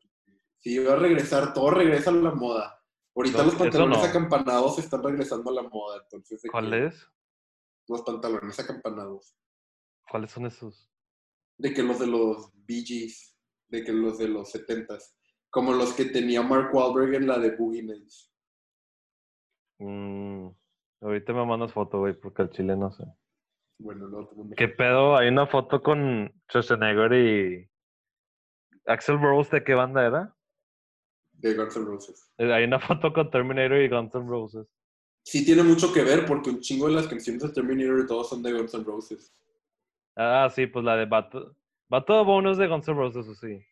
Sí, va a regresar, todo regresa a la moda. Ahorita No, los pantalones no. acampanados están regresando a la moda, entonces... de ¿Cuál que- es? Los pantalones acampanados. ¿Cuáles son esos? De que los de los Bee Gees, de que los de los 70s. Como los que tenía Mark Wahlberg en la de Boogie Nights. Mm, ahorita me mandas foto, güey, porque el chile no sé. Bueno, no, ¿Qué pedo? Hay una foto con Schwarzenegger y Axel Rose, ¿de qué banda era? De Guns N' Roses. Eh, Hay una foto con Terminator y Guns N' Roses. Sí tiene mucho que ver porque un chingo de las canciones de Terminator y todos son de Guns N' Roses. Ah, sí, pues la de Bato. Bato Bone es de Guns N' Roses, o sí.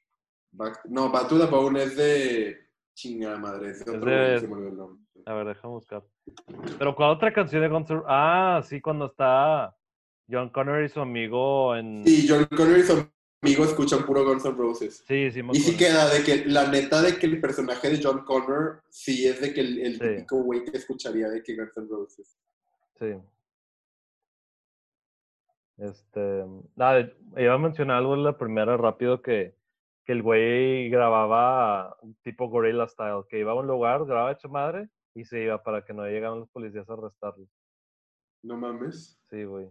Back- no, the Bone es de chingada madre, es de Es otro de- nombre. A ver, déjame buscar. Pero ¿cuál otra canción de Guns N' Roses? Ah, sí, cuando está John Connor y su amigo en... Sí, John Connor y su amigo escuchan puro Guns N' Roses. Sí, sí, Y sí queda de que la neta de que el personaje de John Connor sí es de que el, el Sí. típico güey que escucharía de que Guns N' Roses. Sí. Este, nada, iba a mencionar algo en la primera rápido que, que el güey grababa tipo gorilla style, que iba a un lugar, grababa hecho madre y se iba para que no llegaran los policías a arrestarlo. No mames. Sí, güey.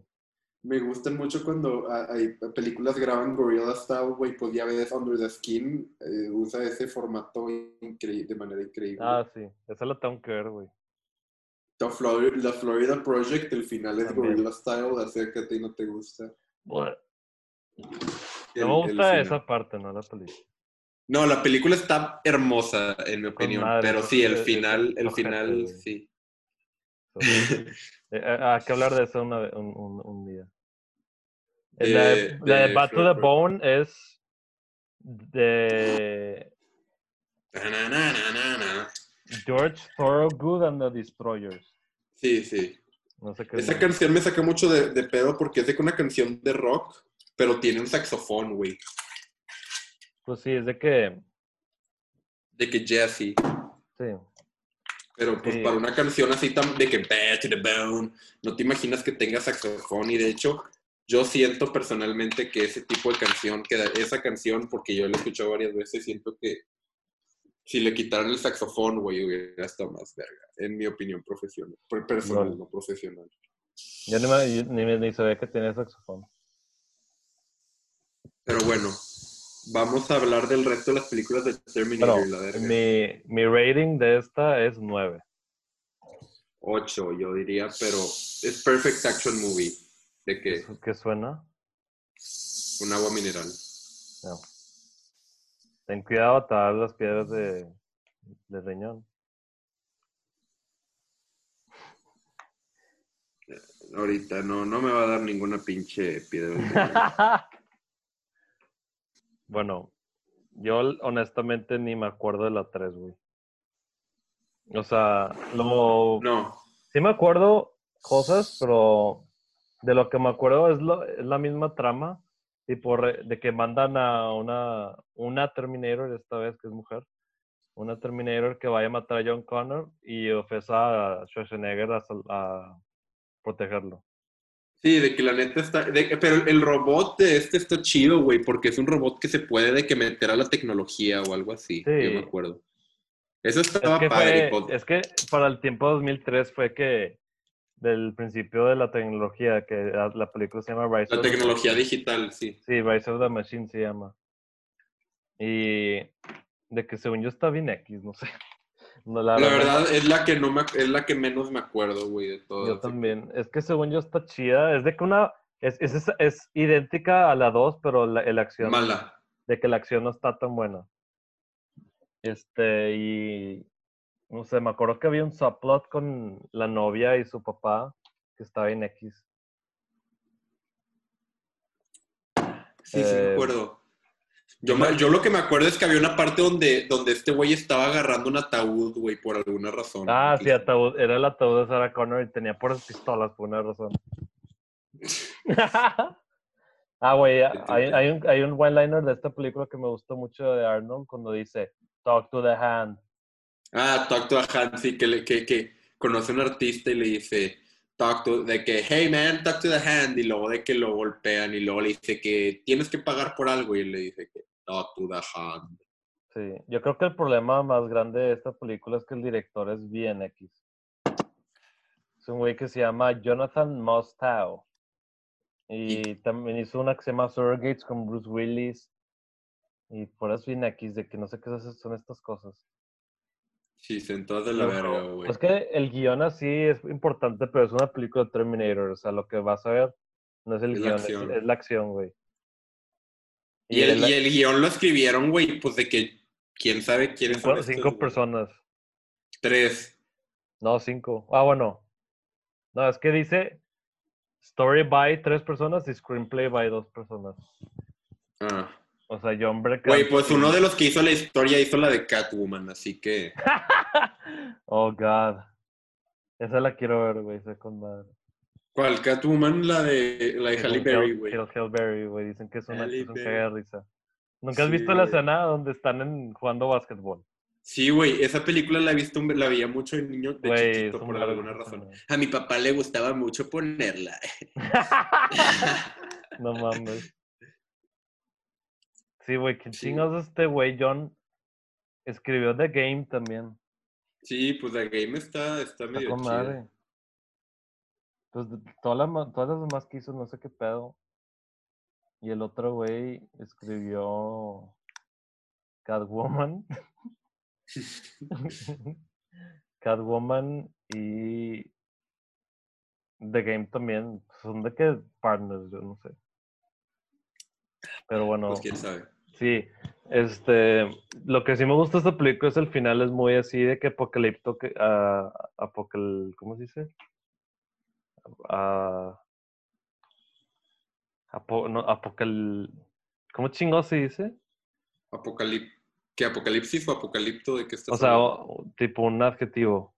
Me gustan mucho cuando ah, hay películas graban Gorilla Style, güey, pues ya ves Under the Skin, eh, usa ese formato de manera increíble. Ah, sí, esa la tengo que ver, güey. The Florida, la Florida Project, el final es. Gorilla Style, acércate y no te gusta. El- No me gusta esa parte, no la película. No, la película está hermosa, en mi opinión, madre, pero sí, el final, es el final, sí. Eh, eh, hay que hablar de eso una un, un, un día. Eh, la de, la de de to the Bone es de Na-na-na-na-na. George Thorogood and the Destroyers. Sí, sí. No sé qué. Esa es. canción me saca mucho de, de pedo porque es de que una canción de rock, pero tiene un saxofón, güey. Pues sí, es de que. De que Jesse. Sí. Pero pues Sí. para una canción así tan de que Bad to the Bone, no te imaginas que tenga saxofón. Y de hecho, yo siento personalmente que ese tipo de canción, que esa canción, porque yo la he escuchado varias veces, siento que si le quitaran el saxofón, güey, hubiera estado más verga. En mi opinión profesional. per- Personal, no profesional. Yo ni, me- yo ni, me- ni sabía que tenía saxofón. Pero bueno, vamos a hablar del resto de las películas de Terminator la mi, mi rating de esta es 9. 8, yo diría, pero es Perfect Action Movie. De que ¿Qué suena? un agua mineral. No. Ten cuidado, te las piedras de, de riñón. Ahorita no, no me va a dar ninguna pinche piedra. bueno, yo honestamente ni me acuerdo de la 3, güey. O sea, lo, No, sí me acuerdo cosas, pero de lo que me acuerdo es, lo, es la misma trama, tipo re- de que mandan a una, una Terminator, esta vez que es mujer, una Terminator que vaya a matar a John Connor y ofreza a Schwarzenegger a, a protegerlo. sí, de que la neta está. de pero el robot de este está chido, güey, porque es un robot que se puede de que meter a la tecnología o algo así. Sí. Yo me acuerdo. Eso Es estaba que, padre. fue- pues, es que para el tiempo 2003 fue que del principio de la tecnología, que la, la película se llama Rise la of the tecnología digital, sí. Sí, Rise of the Machine se llama. Y de que según yo está bien X, no sé. No, la, La verdad, verdad es la que no me, es la que menos me acuerdo, güey, de todo. yo también. Es que según yo está chida. Es de que una. Es, es, es, es idéntica a la 2, pero la, la acción. Mala. De que la acción no está tan buena. Este, y. No sé, me acuerdo que había un subplot con la novia y su papá que estaba en X. Sí, sí, me Eh, acuerdo. Yo, me- yo lo que me acuerdo es que había una parte donde, donde este güey estaba agarrando un ataúd, güey, por alguna razón. Ah, sí, ataúd, era el ataúd de Sarah Connor y tenía puras pistolas por una razón. ah, güey, hay, hay un, hay un one-liner de esta película que me gustó mucho de Arnold cuando dice, talk to the hand. Ah, Talk to a Hand, sí, que, le- que, que conoce a un artista y le dice, talk to, de que, hey man, talk to the hand, y luego de que lo golpean y luego le dice que tienes que pagar por algo y él le dice que talk to the hand. Sí, yo creo que el problema más grande de esta película es que el director es bien X. Es un güey que se llama Jonathan Mostow. Y también hizo una que se llama Surrogates con Bruce Willis. Y por eso bien X, de que no sé qué son estas cosas. Sí, sentados de la verga, güey. Es que el guion así es importante, pero es una película de Terminator. O sea, lo que vas a ver no es el guion, es, la acción, güey. Y, el, y el guion lo escribieron, güey, pues de que quién sabe quiénes son. Cinco personas. Tres. No, cinco. Ah, bueno. No, es que dice story by tres personas y screenplay by dos personas. Ah. O sea, John Breck. Güey, pues uno de los que hizo la historia hizo la de Catwoman, así que. oh, God. Esa la quiero ver, güey, esa con madre. ¿Cuál? Catwoman, la de, la de Halle Berry, güey. Halle Berry, güey. Dicen que es una, que de risa. ¿Nunca has visto la escena donde están en, jugando básquetbol? Sí, güey, esa película la he visto, la veía mucho en niño de chiquito por alguna razón. A mi papá le gustaba mucho ponerla. no mames. Sí, güey, qué sí. chingados este güey, John, escribió The Game también. Sí, pues The Game está, está medio chido. Pues todas las, todas las demás que hizo, no sé qué pedo. Y el otro güey escribió Catwoman. Catwoman y The Game también. Son de qué partners, yo no sé. Pero bueno. Pues quién sabe. Sí, este, lo que sí me gusta de esta película es el final, es muy así de que apocalipto, que, uh, apocal, ¿cómo se dice? Uh, apo, no, apocal, ¿cómo chingado se dice? Apocalip, ¿qué apocalipsis o apocalipto de qué estás O sea, tipo un adjetivo.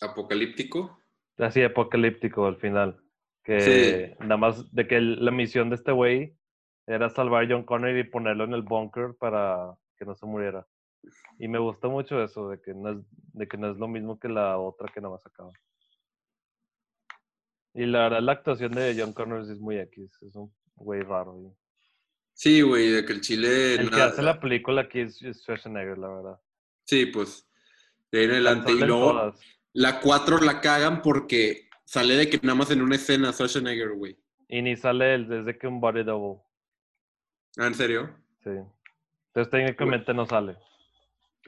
¿Apocalíptico? Así, apocalíptico al final. Que nada más de que la misión de este güey era salvar a John Connor y ponerlo en el bunker para que no se muriera. Y me gustó mucho eso, de que no es, de que no es lo mismo que la otra que nada más acaba. Y la verdad, la actuación de John Connor es muy X, es un güey raro. Sí, güey, de que el chile... El que hace la película aquí es Schwarzenegger, la verdad. Sí, pues, de ahí en adelante. Y luego, la 4 la cagan porque sale de que nada más en una escena Schwarzenegger, güey. Y ni sale él desde que un body double. ¿Ah, en serio? Sí. Entonces técnicamente no sale.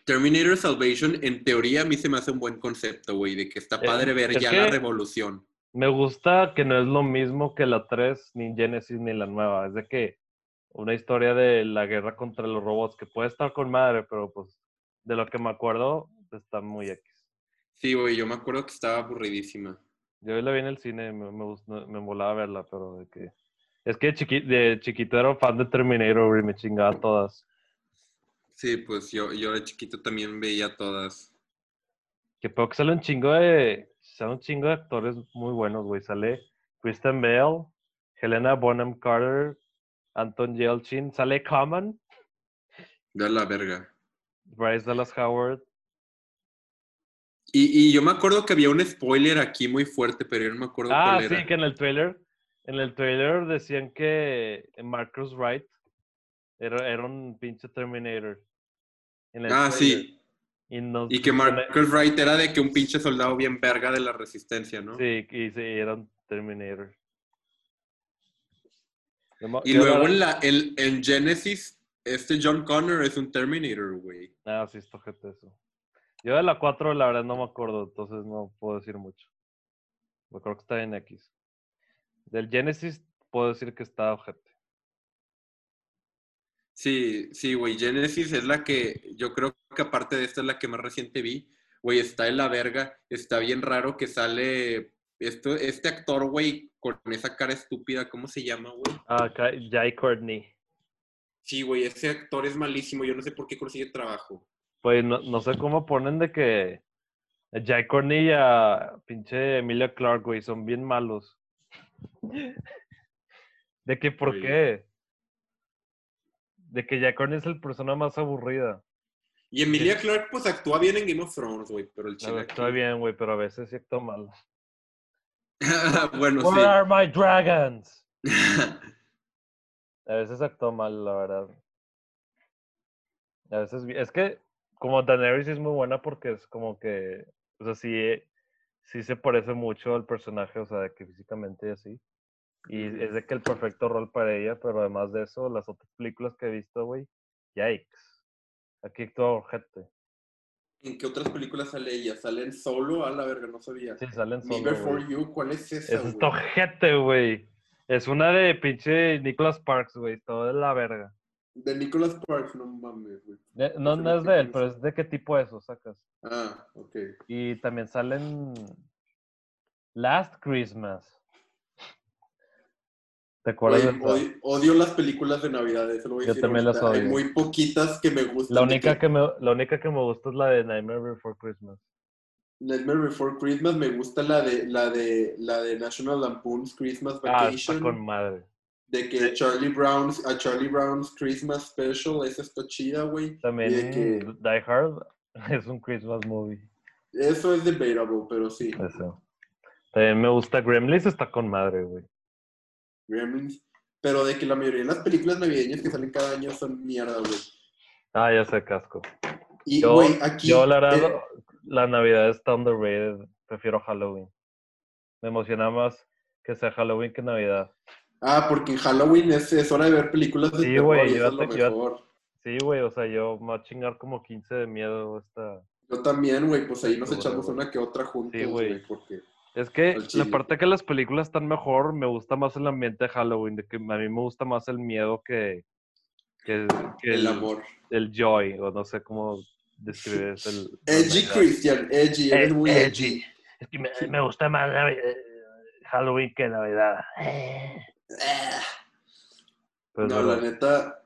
Terminator Salvation, en teoría, a mí se me hace un buen concepto, güey, de que está eh, padre ver ya la revolución. Me gusta que no es lo mismo que la 3, ni Genesis, ni la nueva. Es de que una historia de la guerra contra los robots, que puede estar con madre, pero pues de lo que me acuerdo, está muy X. Sí, güey, yo me acuerdo que estaba aburridísima. Yo la vi en el cine, me, me, me molaba verla, pero de que es que de chiquito era fan de Terminator y me chingaba todas. Sí, pues yo, yo de chiquito también veía todas. Que poco que sale un chingo de. Sale un chingo de actores muy buenos, güey. Sale Kristen Bale, Helena Bonham Carter, Anton Yelchin, sale Common. De la verga. Bryce Dallas Howard. Y, y, yo me acuerdo que había un spoiler aquí muy fuerte, pero yo no me acuerdo ah, cuál era. Ah, sí, que en el trailer en el trailer decían que Marcus Wright era, era un pinche Terminator. ah, sí. Y, que Marcus Wright era de que un pinche soldado bien verga de la resistencia, ¿no? Sí, y sí, era un Terminator. Y luego en, la, en, Genesis, este John Connor es un Terminator, güey. Ah, sí, esto eso. Yo de la 4, la verdad, no me acuerdo, entonces no puedo decir mucho. Yo creo que está en X. Del Genesis puedo decir que está ojete. Sí, sí, güey. Genesis es la que, yo creo que aparte de esta es la que más reciente vi. Güey, está en la verga. Está bien raro que sale esto, este actor, güey, con esa cara estúpida. ¿Cómo se llama, güey? Ah, Jai Courtney. Sí, güey, ese actor es malísimo. Yo no sé por qué consigue trabajo. Pues no, no sé cómo ponen de que Jai Courtney y a pinche Emilia Clark, güey, son bien malos. ¿De que por qué? De que Jack es el persona más aburrida. Y Emilia Clark, pues actúa bien en Game of Thrones, güey, pero el chile. actúa bien, güey, pero a veces sí actúa mal. bueno, Where are my dragons? a veces actúa mal, la verdad. A veces, es que como Daenerys es muy buena porque es como que, o sea, sí, sí se parece mucho al personaje, o sea, de que físicamente así. Y es de que el perfecto rol para ella, pero además de eso, las otras películas que he visto, güey, yikes. Aquí actúa ojete. ¿En qué otras películas sale ella? ¿Sale en Solo? A la verga, no sabía. Sí, salen Me solo, Before. You, ¿cuál es esa, Es esta güey? Es una de pinche Nicholas Sparks, güey, todo de la verga. De Nicholas Sparks, no mames, güey. De- no, no es de él, pero es de qué tipo eso, sacas. Ah, ok. Y también salen Last Christmas. ¿Te acuerdas Oye, de odio, odio las películas de Navidad, eso lo voy a Yo decir también las ahorita. Hay odio. muy poquitas que me gustan. La única que, me, la única que me gusta es la de Nightmare Before Christmas. Nightmare Before Christmas me gusta la de la de la de National Lampoon's Christmas Ah, Vacation. está con madre. De que Sí. Charlie Brown's, a Charlie Brown's Christmas Special, esa está chida, güey. También Y de que Die Hard es un Christmas movie. eso es debatable, pero sí. Eso. También me gusta Gremlins, está con madre, güey. Gremlins. Pero de que la mayoría de las películas navideñas que salen cada año son mierda, güey. Ah, ya sé, casco. Y, Yo, güey, aquí. yo la verdad, eh, la Navidad está underrated. Prefiero Halloween. Me emociona más que sea Halloween que Navidad. Ah, porque en Halloween es, es hora de ver películas de Sí, terror güey, y yo eso es lo te- yo- mejor. Sí, güey, o sea, yo me voy a chingar como 15 de miedo esta... Yo también, güey, pues ahí nos echamos una que otra juntos, Sí, güey. güey, porque... Es que la parte que las películas están mejor, me gusta más el ambiente de Halloween, de que a mí me gusta más el miedo que, que, que El amor. el joy, o no sé cómo describir es el... Edgy Christian, edgy, eres Eh, muy edgy. edgy. Es que me, me gusta más eh, Halloween que Navidad. Pues, no, la neta,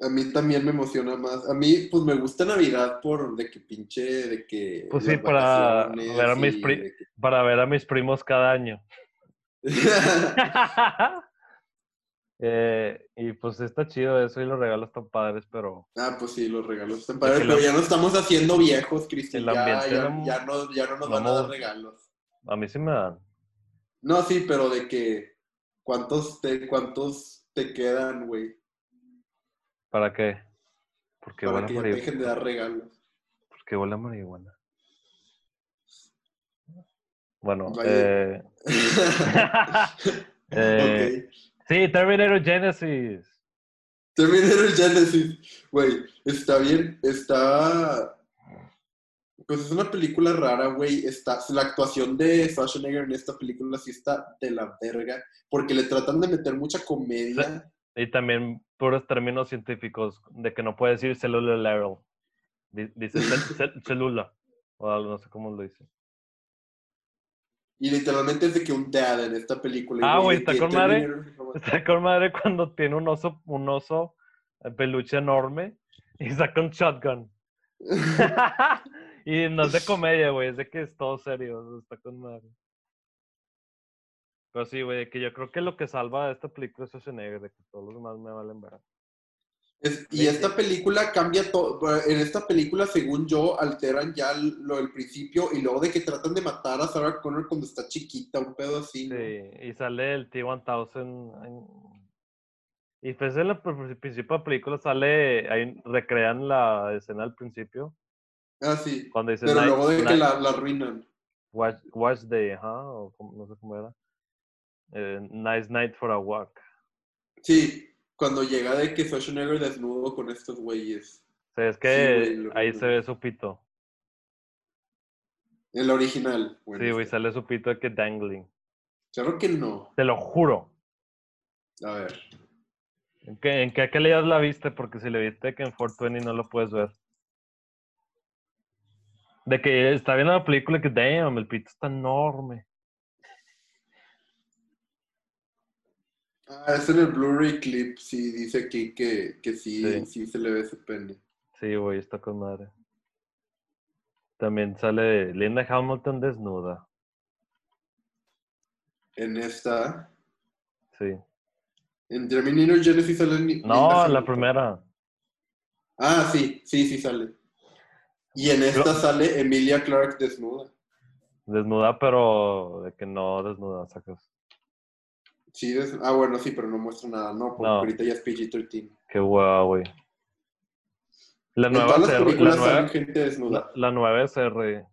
a mí también me emociona más. A mí, pues me gusta Navidad por de que pinche, de que. Pues sí, para ver a mis pri- que- Para ver a mis primos cada año. Eh, y pues está chido eso y los regalos están padres, pero ah, pues sí, los regalos están Es padres, que pero ya no estamos haciendo viejos, Cristian. Ya, ya, no- ya no, ya no nos no van a dar regalos. a mí sí me dan. No, sí, pero de que. ¿Cuántos te, cuántos te quedan, güey? ¿Para qué? Porque Para que ya te dejen de dar regalos. Porque huele a marihuana. Bueno, eh, eh, sí, Terminator Genesis. Terminator Genesis, güey, está bien, está... Pues es una película rara, güey, está... La actuación de Schwarzenegger en esta película sí está de la verga, porque le tratan de meter mucha comedia. Y también puros términos científicos de que no puede decir cellular level. Di- Dice célula. O algo, no sé cómo lo dice. Y literalmente es de que un dad en esta película. Ah, güey, está con madre. Está con madre cuando tiene un oso, un oso eh, peluche enorme y saca un shotgun. y no es de comedia, güey, es de que es todo serio. Está con madre. Pero sí, güey, que yo creo que lo que salva a esta película es Schwarzenegger, de que todos los demás me valen ver. Es- y esta película cambia todo. En esta película, según yo, alteran ya lo del principio y luego de que tratan de matar a Sarah Connor cuando está chiquita, un pedo así. ¿no? Sí, y sale el T-1000. en- Y pues en la pr- principio de la película sale, ahí recrean la escena al principio, Ah, sí. cuando dice Pero "Night- luego de que la, la arruinan. Watch, watch Day, ajá, o como- no sé cómo era. Eh, nice night for a walk. Sí, cuando llega de que Schwarzenegger desnudo con estos güeyes. O sea, es Sí, que güey, ahí se ve su pito. El original. bueno, sí, güey, sí. sale su pito de que dangling. Claro que no. Te lo juro. A ver. ¿En qué, en qué la viste? Porque si le viste que en 420 no lo puedes ver. De que está viendo la película que, damn, el pito está enorme. Ah, es en el Blu-ray clip. Sí, dice aquí que, que sí, Sí. sí, se le ve su pene. Sí, güey, está con madre. También sale Linda Hamilton desnuda. En esta. Sí. En Terminator Genesis sale. Ni- Linda No, la primera. Ah, sí, sí, sí sale. Y en esta sale Emilia Clark desnuda. Desnuda, pero de que no desnuda, sacas. Sí, des- ah, bueno, sí, pero no muestra nada, no, porque No. ahorita ya es PG-13. Qué guau, güey. La En nueva todas es las R. La películas nueva, salen gente desnuda. la, la nueva es R.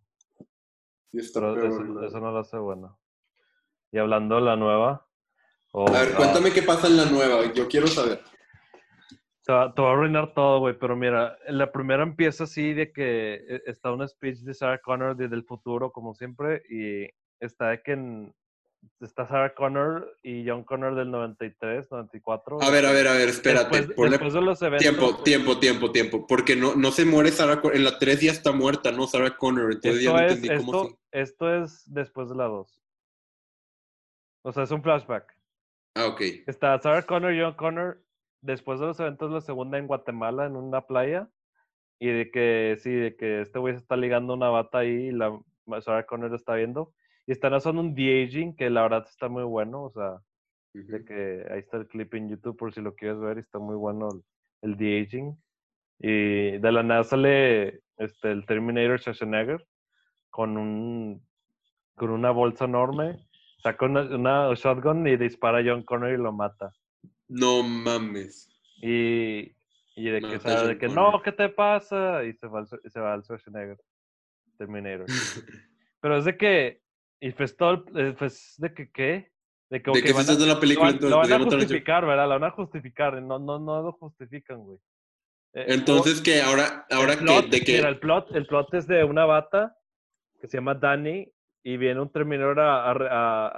Y está Pero peor, eso, ¿no? eso no lo hace buena. Y hablando de la nueva. oh, A ver, cuéntame qué pasa en la nueva. Yo quiero saber. Te va, te va a arruinar todo, güey, pero mira, la primera empieza así de que eh, está un speech de Sarah Connor desde el futuro, como siempre, y está de que en- está Sarah Connor y John Connor del 93, 94. A ver, a ver, a ver, espérate. Después, ponle después de los eventos. tiempo, tiempo, tiempo, tiempo. Porque no, no se muere Sarah Connor. En la 3 ya está muerta, ¿no? Sarah Connor. Entonces ya Esto no es, entendí cómo esto, sí. esto es después de la 2. O sea, es un flashback. Ah, ok. Está Sarah Connor y John Connor después de los eventos la segunda en Guatemala, en una playa. Y de que sí, de que este güey se está ligando una bata ahí y la Sarah Connor lo está viendo. Y están haciendo un de-aging que la verdad está muy bueno. O sea, de que ahí está el clip en YouTube por si lo quieres ver. y Está muy bueno el, el de-aging. Y de la nada sale este, el Terminator Schwarzenegger con un con una bolsa enorme. Saca una, una shotgun y dispara a John Connor y lo mata. No mames. Y, y de que, sabe, de que no, ¿qué te pasa? Y se va al, se va al Schwarzenegger. Terminator. Pero es de que. Y pues todo. el- eh, Pues de que, ¿qué? De que, ¿De van a- la lo película van, lo a justificar, ¿verdad? Lo van a justificar. No, no, no lo justifican, güey. Eh, o- Entonces, que ahora, ahora el que, plot, de que. Mira, el plot, el plot es de una bata que se llama Danny y viene un Terminator a, a, a-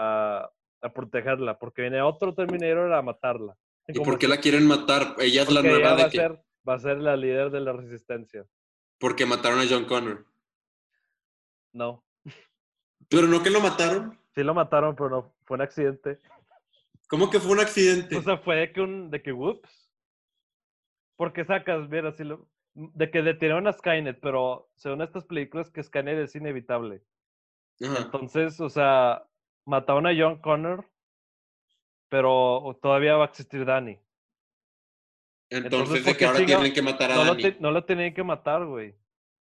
a- a protegerla, porque viene otro Terminator a matarla. ¿Y por qué la quieren matar? Ella es la porque nueva va de a, que. ser, va a ser la líder de la resistencia. Porque mataron a John Connor. No, Pero no que lo mataron. sí lo mataron, pero no, fue un accidente. ¿Cómo que fue un accidente? O sea, fue de que un, de que whoops. Porque sacas, mira, si lo, de que detuvieron a Skynet, pero según estas películas que Skynet es inevitable. Ajá. Entonces, o sea, mataron a John Connor, pero todavía va a existir Danny. Entonces, entonces, de ¿por que qué ahora tienen que matar a No lo, Dani. te- no lo tenían que matar, güey.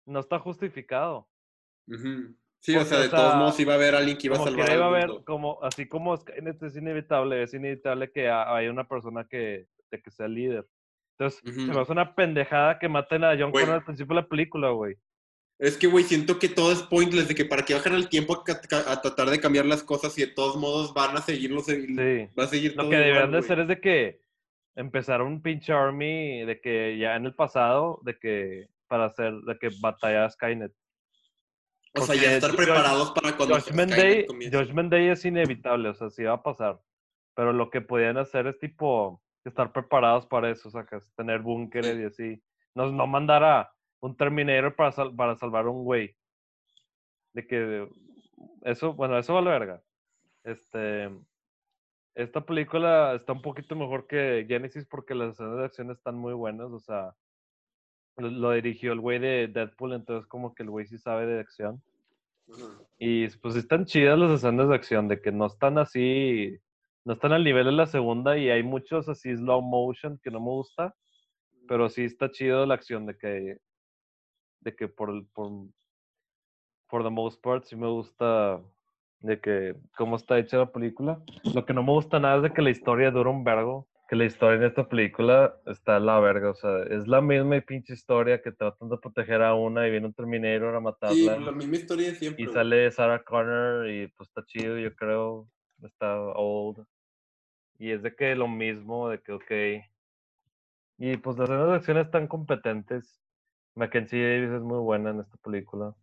No está justificado. Sí, o sea, o de todos modos iba a haber alguien que iba a salvar que iba a haber, como, así como Skynet es inevitable, es inevitable que ha- haya una persona que, de que sea líder. Entonces, se me hace una pendejada que maten a John. Connor al principio de la película, güey. Es que, güey, siento que todo es pointless, de que para que bajen el tiempo a, a tratar de cambiar las cosas y de todos modos van a seguirlo, se- Sí. va a seguir Lo todo que deberían de hacer es de que empezar un pinche army de que ya en el pasado, de que para hacer, de que batalla Skynet. O sea, ya estar Josh- preparados para cuando Judgment Day. Judgment Day es inevitable, o sea, sí va a pasar. Pero lo que podían hacer es tipo estar preparados para eso, sacas, tener búnkeres y así. No, no mandar a un Terminator para, sal- para salvar a un güey. De que eso, bueno, eso vale verga. Este, esta película está un poquito mejor que Genesis porque las escenas de acción están muy buenas, o sea, lo, lo dirigió el güey de Deadpool, entonces como que el güey sí sabe de acción. Y pues están chidas las escenas de acción, de que no están así, no están al nivel de la segunda y hay muchos así slow motion que no me gusta, pero sí está chido la acción de que, de que por, por, for the most part sí me gusta de que cómo está hecha la película. Lo que no me gusta nada es de que la historia dura un vergo, que la historia en esta película está la verga, o sea, es la misma y pinche historia que tratan de proteger a una y viene un Terminator a Sí, matarla. la misma historia de siempre. Y güey. sale Sarah Connor y pues está chido, yo creo. Está old. Y es de que lo mismo, de que ok. Y pues las escenas de acción están competentes. Mackenzie Davis es muy buena en esta película.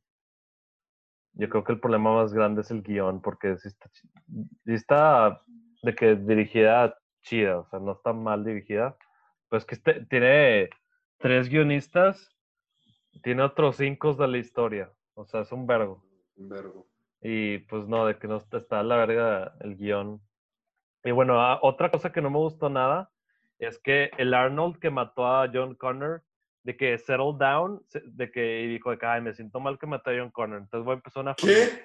Yo creo que el problema más grande es el guion, porque sí está, sí está de que dirigida chida, o sea, no está mal dirigida. Pues que este- tiene tres guionistas, tiene otros cinco de la historia. O sea, es un vergo. Un vergo. Y pues no, de que no está, está a la verga el guion. Y bueno, ah, otra cosa que no me gustó nada es que el Arnold que mató a John Connor, de que settle down, de que y dijo de que, ay, me siento mal que maté a John Connor. Entonces voy a empezar una familia. ¿Qué?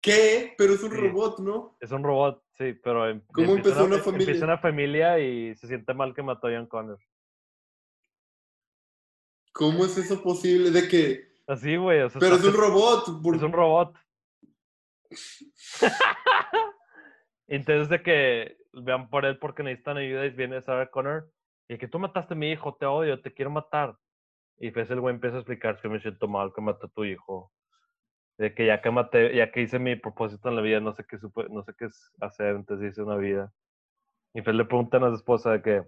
¿Qué? Pero es un Sí. robot, ¿no? Es un robot, sí, pero em- ¿Cómo empezó una familia? Empieza una familia y se siente mal que mató a John Connor. ¿Cómo es eso posible? De que. Así, güey. O sea, Pero es un robot. por- Es un robot. Entonces de que vean por él porque necesitan ayuda y viene Sarah Connor y que tú mataste a mi hijo, te odio, te quiero matar. Y pues el güey empieza a explicar que me siento mal, que maté a tu hijo. De que ya que maté, ya que hice mi propósito en la vida, no sé qué supe- no sé qué es hacer, entonces hice una vida. Y pues le preguntan a su esposa de que,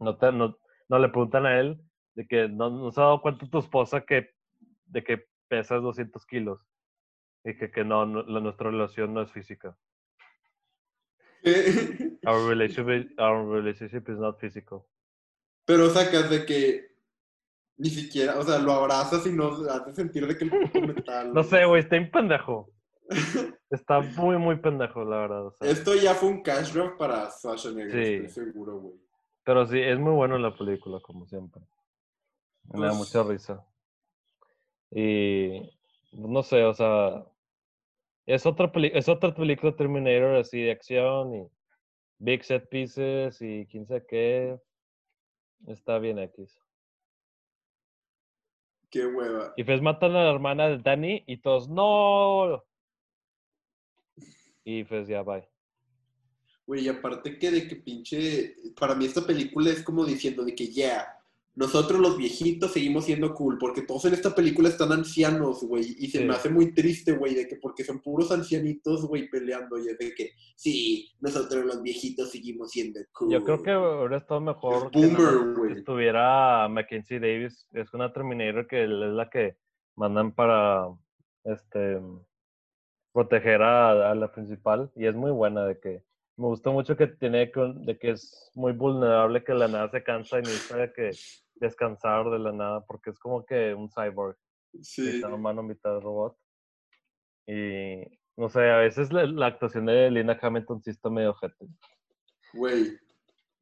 no, te, no, no le preguntan a él, de que no, no se ha dado cuenta tu esposa que, de que pesas 200 kilos. Y que, que no, no, la, nuestra relación no es física. Our relationship, is- our relationship is not physical. Pero sacas de que ni siquiera, o sea, lo abrazas y no hace sentir de que el puto metal. No sé, güey, está en pendejo. Está muy, muy pendejo, la verdad. o sea. Esto ya fue un cash grab para Sasha Negro, Sí. estoy seguro, güey. Pero sí, es muy bueno la película, como siempre. Me da Pues- mucha risa. Y no sé, o sea, es otra, peli- es otra película Terminator así de acción y big set pieces y quién sabe qué. Está bien X. Qué hueva. Y pues matan a la hermana de Danny y todos, ¡No! Y pues ya, bye. Güey, y aparte que de que pinche, para mí esta película es como diciendo de que ya, nosotros los viejitos seguimos siendo cool, porque todos en esta película están ancianos, güey, y se Sí. me hace muy triste, güey, de que porque son puros ancianitos, güey, peleando, y es de que, sí, nosotros los viejitos seguimos siendo cool. Yo creo que hubiera estado mejor que boomer, estuviera Mackenzie Davis. Es una Terminator que es la que mandan para este proteger a, a la principal y es muy buena de que me gustó mucho que tiene con- de que es muy vulnerable que de la nada se cansa y necesita de que descansar de la nada porque es como que un cyborg. Sí, mitad humano mitad robot. Y no sé a veces la, la actuación de Lina Hamilton sí está medio ojete. Güey,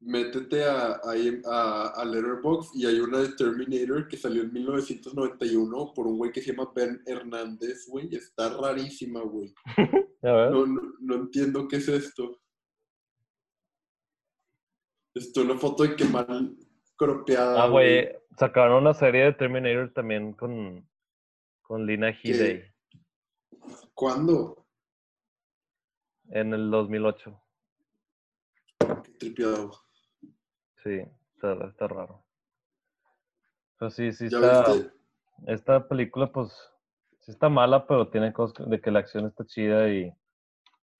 métete a, a, a Letterboxd y hay una de Terminator que salió en 1991 por un güey que se llama Ben Hernández, güey, está rarísima, güey. No, no, no entiendo qué es esto. Esto una foto de que mal cropeada. Ah, güey, sacaron una serie de Terminator también con, con Lina Headey ¿Cuándo? en el 2008. Qué tripiado. Sí, está, está raro. Pues sí, sí ¿Ya está. Esta película, pues, sí está mala, pero tiene cosas de que la acción está chida y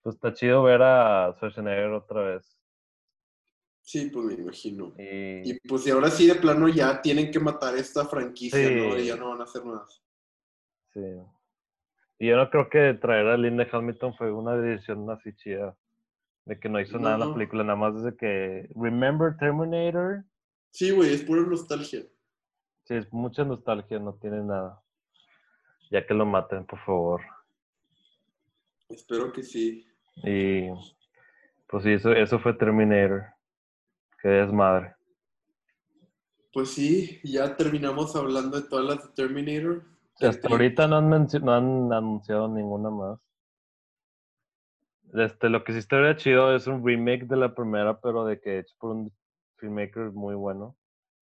pues está chido ver a Schwarzenegger otra vez. Sí, pues me imagino. Y, Y pues ahora sí de plano ya tienen que matar esta franquicia, ¿no? Y ya no van a hacer más. sí. Y yo no creo que traer a Linda Hamilton fue una decisión así chida. De que no hizo nada en la película, nada más desde que Remember Terminator. Sí, güey, es pura nostalgia. Sí, es mucha nostalgia, no tiene nada. Ya que lo maten, por favor. Espero que sí. Y pues sí, eso, eso fue Terminator. Qué desmadre. Pues sí, ya terminamos hablando de todas las de Terminator. Hasta ahorita no han, no han anunciado ninguna más. Este, lo que sí estaría chido es un remake de la primera, pero de que hecho por un filmmaker muy bueno.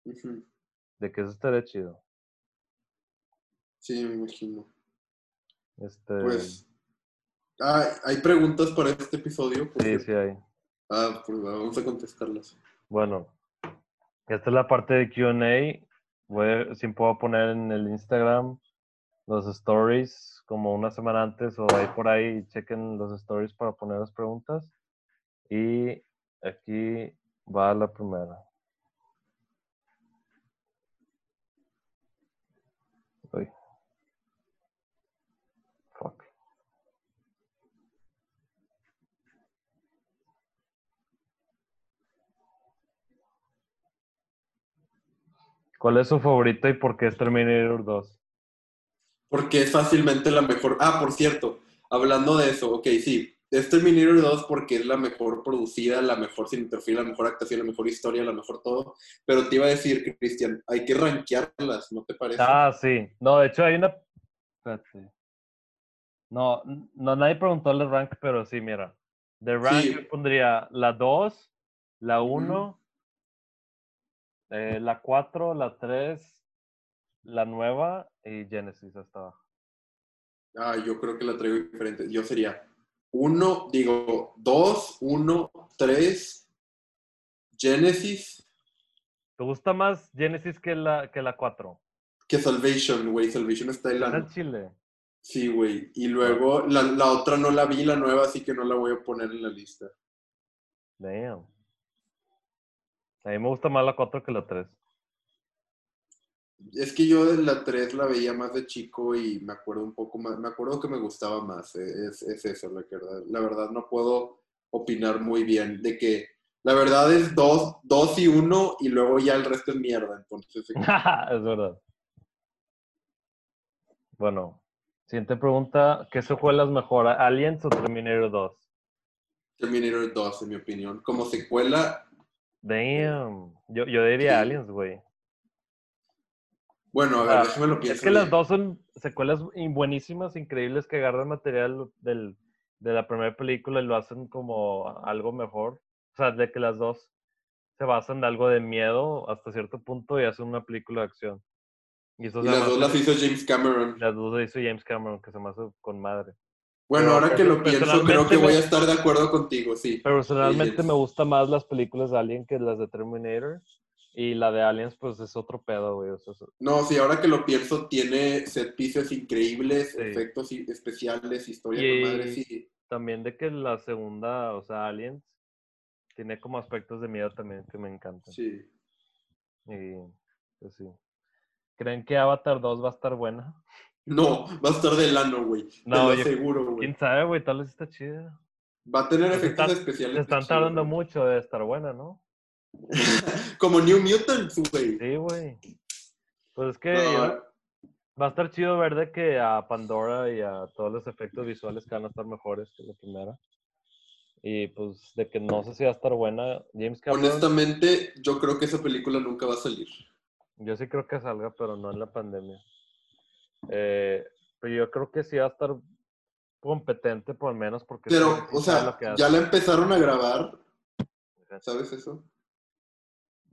De que eso estaría chido. Sí, me imagino. Este, Pues, ah, hay preguntas para este episodio. por sí, sí hay. Ah, pues vamos a contestarlas. Bueno, esta es la parte de QA. Voy a- si puedo poner en el Instagram los stories como una semana antes o ahí por ahí chequen los stories para poner las preguntas. Y aquí va la primera. Uy. Fuck. ¿Cuál es su favorito y por qué es Terminator 2? Porque es fácilmente la mejor. Ah, por cierto, hablando de eso, ok, sí. Es Terminator 2 porque es la mejor producida, la mejor cinematografía, la mejor actuación, la mejor historia, la mejor todo. Pero te iba a decir, Cristian, hay que rankearlas, ¿no te parece? Ah, sí. No, de hecho hay una. Espérate. No, no, nadie preguntó el rank, pero sí, mira. De rank Sí. yo pondría la 2, la Ujú. 1, eh, la 4, la 3, la nueva y Genesis hasta abajo. Ah, yo creo que la traigo diferente. Yo sería uno, digo, dos, uno, tres, Genesis. ¿Te gusta más Genesis que la, que la 4? Que Salvation, güey. Salvation está en la... Chile. Sí, güey. Y luego la, la otra no la vi, la nueva, así que no la voy a poner en la lista. Damn. A mí me gusta más la 4 que la 3. Es que yo de la 3 la veía más de chico y me acuerdo un poco más, me acuerdo que me gustaba más, eh, es, es eso, la verdad. La verdad no puedo opinar muy bien de que la verdad es 2 dos, y 1 y luego ya el resto es mierda, entonces es verdad. Bueno, siguiente pregunta. ¿Qué secuelas mejor, Aliens o Terminator 2? Terminator 2 en mi opinión. Como secuela, Damn. Yo, yo diría Sí. Aliens, güey. bueno, a ver, Ah, déjame lo pienso. Es que las dos son secuelas buenísimas, increíbles, que agarran material del, de la primera película y lo hacen como algo mejor. O sea, de que las dos se basan de algo de miedo hasta cierto punto y hacen una película de acción. Y, eso Y las dos las hizo James Cameron. las dos las hizo James Cameron, que se me hace con madre. Bueno, Pero ahora que lo pienso, creo que voy a estar de acuerdo contigo, sí. Personalmente me gustan más las películas de Alien que las de Terminator. Y la de Aliens, pues es otro pedo, güey. O sea, eso- No, sí, ahora que lo pienso, tiene set pieces increíbles, Sí. efectos especiales, historia Y- con madre, sí. también de que la segunda, o sea, Aliens, tiene como aspectos de miedo también que me encantan. Sí. Y pues sí. ¿Creen que Avatar 2 va a estar buena? No, va a estar del ano, güey. Te No, lo yo- aseguro, güey. ¿Quién sabe, güey? Tal vez está chida. Va a tener Pues efectos especiales. Se están tardando mucho de estar buena, ¿no? Como New Mutants, güey. Sí, güey. Pues es que No, va a estar chido ver de que a Pandora y a todos los efectos visuales que van a estar mejores que la primera. Y pues de que no sé si va a estar buena. James Cameron, honestamente, yo creo que esa película nunca va a salir. yo sí creo que salga, pero no en la pandemia. Eh, pero yo creo que sí va a estar competente por lo menos porque... Pero, o sea, lo que ya la empezaron a grabar. ¿Sabes eso?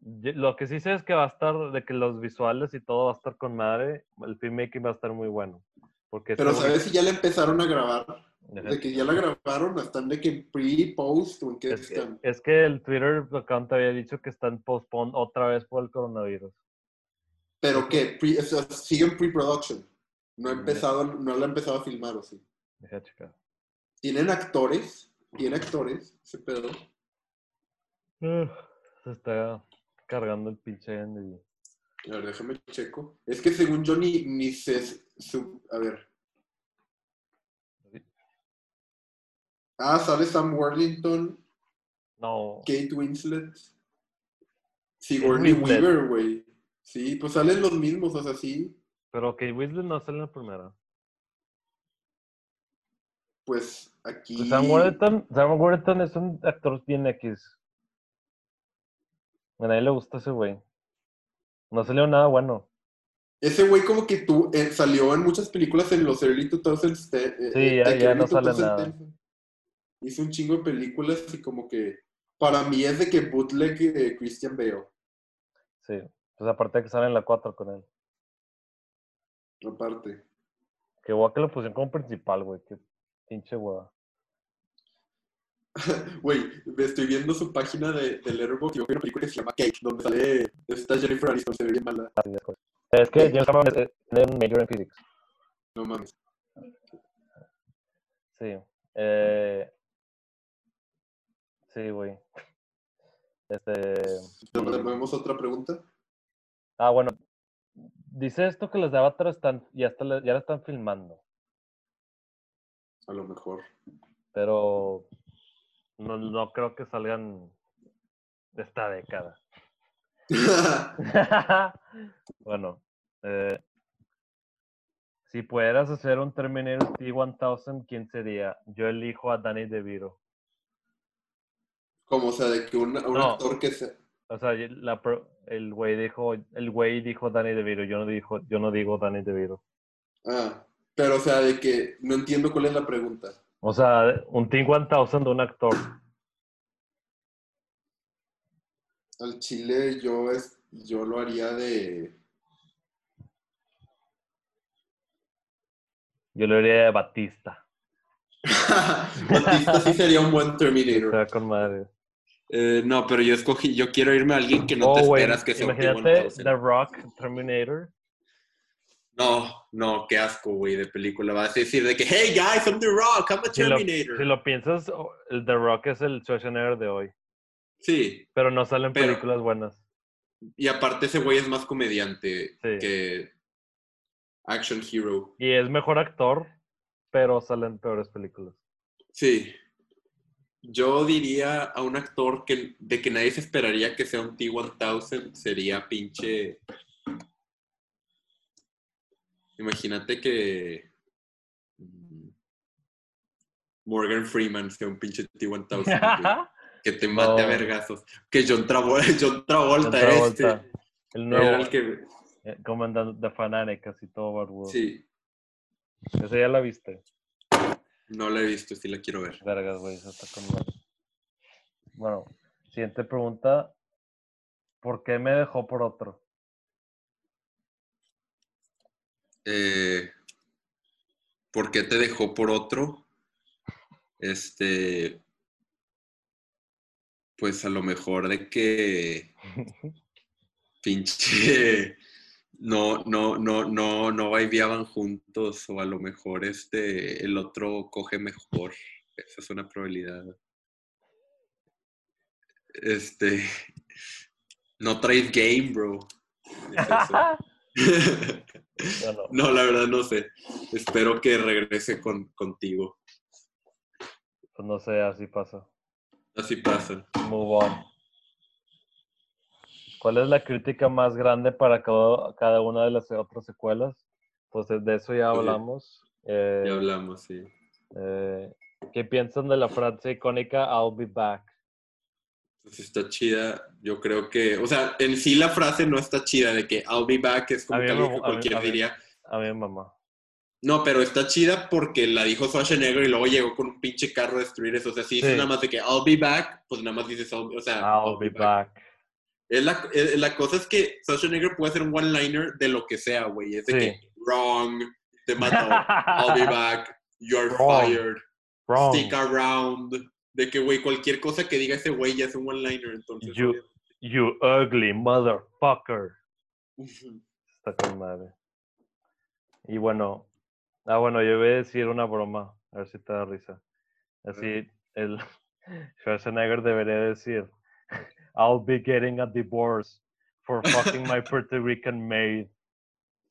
Lo que sí sé es que va a estar, de que los visuales y todo va a estar con madre. El filmmaking va a estar muy bueno. Porque Pero ¿sabes si ya la empezaron a grabar? De que ya la grabaron, están de que en pre, post o en qué Es que, están. es que el Twitter account había dicho que está en postpone otra vez por el coronavirus. Pero que pre, o sea, siguen pre-production. No ha empezado, no la ha empezado a filmar, ¿o sí? Deja checar. Tienen actores, tiene actores, ese pedo. Se está cargando el pinche NDB. A ver, déjame checo. Es que según yo ni, ni se... su- a ver. Ah, sale Sam Worthington, No. Kate Winslet, Kate Sigourney. Weaver, güey. Sí, pues salen los mismos, o sea, sí. Pero Kate Winslet no sale en la primera. Pues aquí... Pues Sam Worthington, Sam Worthington es un actor bien X. A nadie le gusta ese güey. No salió nada bueno. Ese güey como que tú eh, salió en muchas películas en los early 2000s. te- eh, Sí, eh, ya- que ya no sale 2010s. nada. Hizo un chingo de películas y como que para mí es de que bootleg de Christian Bale. Sí. Pues aparte de que sale en la 4 con él. Aparte. Que guay que lo pusieron como principal, güey. Qué pinche hueva. Güey, estoy viendo su página de, de Letterboxd y yo vi una película que se llama Cake, donde sale esta Jennifer Aniston, se ve bien mala. Así es, que James Cameron es- un major en physics. No mames. Sí. Eh, sí, güey. Este. ¿Tenemos otra pregunta? Ah, bueno. Dice esto que los de Avatar están, ya, está, ya la están filmando, A lo mejor. pero no, no creo que salgan de esta década. bueno, eh, si pudieras hacer un Terminator T-1000, ¿quién sería? Yo elijo a Danny DeVito. Como, o sea, de que un, un No. actor que se... O sea, la el güey dijo, el güey dijo Danny DeVito, yo no dijo, yo no digo Danny DeVito. Ah, pero o sea, de que no entiendo cuál es la pregunta. O sea, un T-1000 de un actor. Al chile yo, es, yo lo haría de... Yo le diría de Batista. Batista sí sería un buen Está Terminator. con madre. Eh, no, pero yo escogí, yo quiero irme a alguien que no Oh, te güey, esperas que sea un imagínate T-1000. The Rock Terminator. No, no, qué asco, güey, de película. Vas a decir de que, hey, guys, I'm The Rock, I'm a Si lo, Terminator. si lo piensas, o- el The Rock es el Schwarzenegger de hoy. Sí, Pero no salen Pero- películas buenas. y aparte ese güey es más comediante Sí. que action hero. Y es mejor actor, pero salen peores películas. Sí. Yo diría a un actor que, de que nadie se esperaría que sea un T-1000 sería pinche. Imagínate que. Morgan Freeman sea un pinche T-1000. güey, que te mate a vergazos. Que John Travolta, John Travolta, John era Travolta, este. El Era nuevo, el que. eh, comandante de Fanatic, así todo barbudo. Sí, Esa ya la viste. No la he visto, sí la quiero ver. Vergas, güey, esa está con. Bueno, siguiente pregunta. ¿Por qué me dejó por otro? Eh, ¿Por qué te dejó por otro? Este, pues a lo mejor de que pinche no, no, no, no, no vivían juntos o a lo mejor este el otro coge mejor. Esa es una probabilidad. Este, no traes game, bro. Es No, la verdad no sé. Espero que regrese con, contigo. pues no sé, así pasa. Así pasa. Move on. ¿Cuál es la crítica más grande para cada, cada una de las otras secuelas? Pues de de eso ya Ok. hablamos. Eh, Ya hablamos, sí. eh, ¿Qué piensan de la frase icónica I'll be back? Pues está chida. Yo creo que, o sea, en sí la frase no está chida de que I'll be back es como A que algo cualquiera a mí- diría. A mi mamá. No, pero está chida porque la dijo Schwarzenegger y luego llegó con un pinche carro a destruir eso. O sea, si dices Sí. nada más de que I'll be back, pues nada más dices, I'll- o sea, I'll be back. Es la, es- la cosa es que Schwarzenegger puede hacer un one-liner de lo que sea, güey. Es de Sí. que, wrong, te mató, I'll be back, you're Wrong. fired. Wrong. stick around. De que, güey, cualquier cosa que diga ese güey ya es un one-liner, entonces. You-. You ugly motherfucker. Está con madre. Y bueno, ah, bueno, yo voy a decir una broma, a ver si te da risa. Así, el Schwarzenegger debería decir, I'll be getting a divorce for fucking my Puerto Rican maid.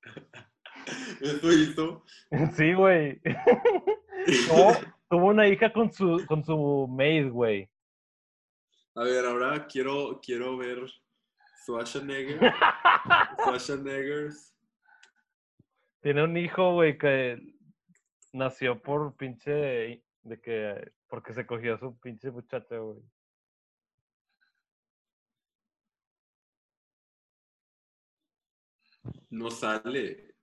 Eso hizo. Sí, güey. Tuvo, tuvo una hija con su, con su maid, güey. A ver, ahora quiero, quiero ver Schwarzenegger. Schwarzeneggers. Tiene un hijo, güey, que nació por pinche, de que, porque se cogió a su pinche muchacha, güey. No sale.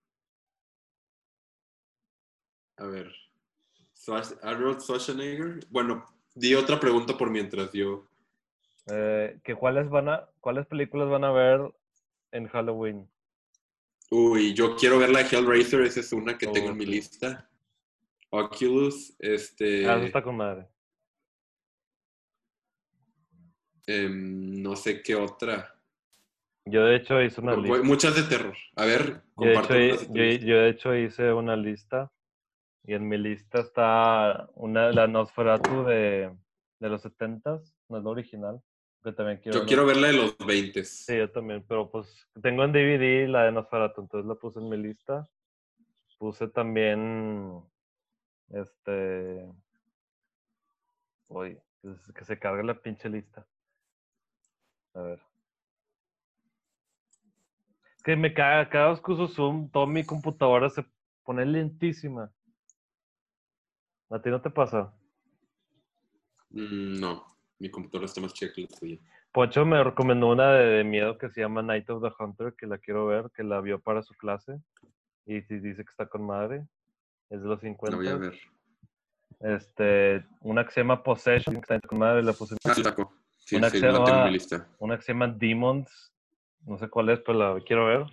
A ver. Arnold Schwarzenegger. Bueno, di otra pregunta por mientras yo. Eh, que cuáles van a, cuáles películas van a ver en Halloween. Uy, yo quiero ver la Hellraiser, esa es una que tengo en mi lista. Oculus, este. Ah, está con madre. em, no sé qué otra. Yo de hecho hice una lista. Muchas de terror. A ver, Yo de, hecho, comparte yo- de hecho hice una lista y en mi lista está una la Nosferatu de, de los 70s, no es la original, que también quiero Yo ver. quiero ver la de los 20. Sí, yo también, pero pues tengo en DVD la de Nosferatu, entonces la puse en mi lista. Puse también este se- que se cargue la pinche lista. A ver. Que me caga, cada vez que uso Zoom, toda mi computadora se pone lentísima. ¿A ti no te pasa? Mm, no, mi computadora está más chida que la tuya. Poncho me recomendó una de, de miedo que se llama Night of the Hunter, que la quiero ver, que la vio para su clase. Y dice que está con madre. Es de los La 50. voy a ver. Este, una que se llama Possession, que está con madre, la puse. Ah, sí. Sí, Una sí, que la se tengo en llama- mi lista. Una que se llama Demons, no sé cuál es, pero la quiero ver.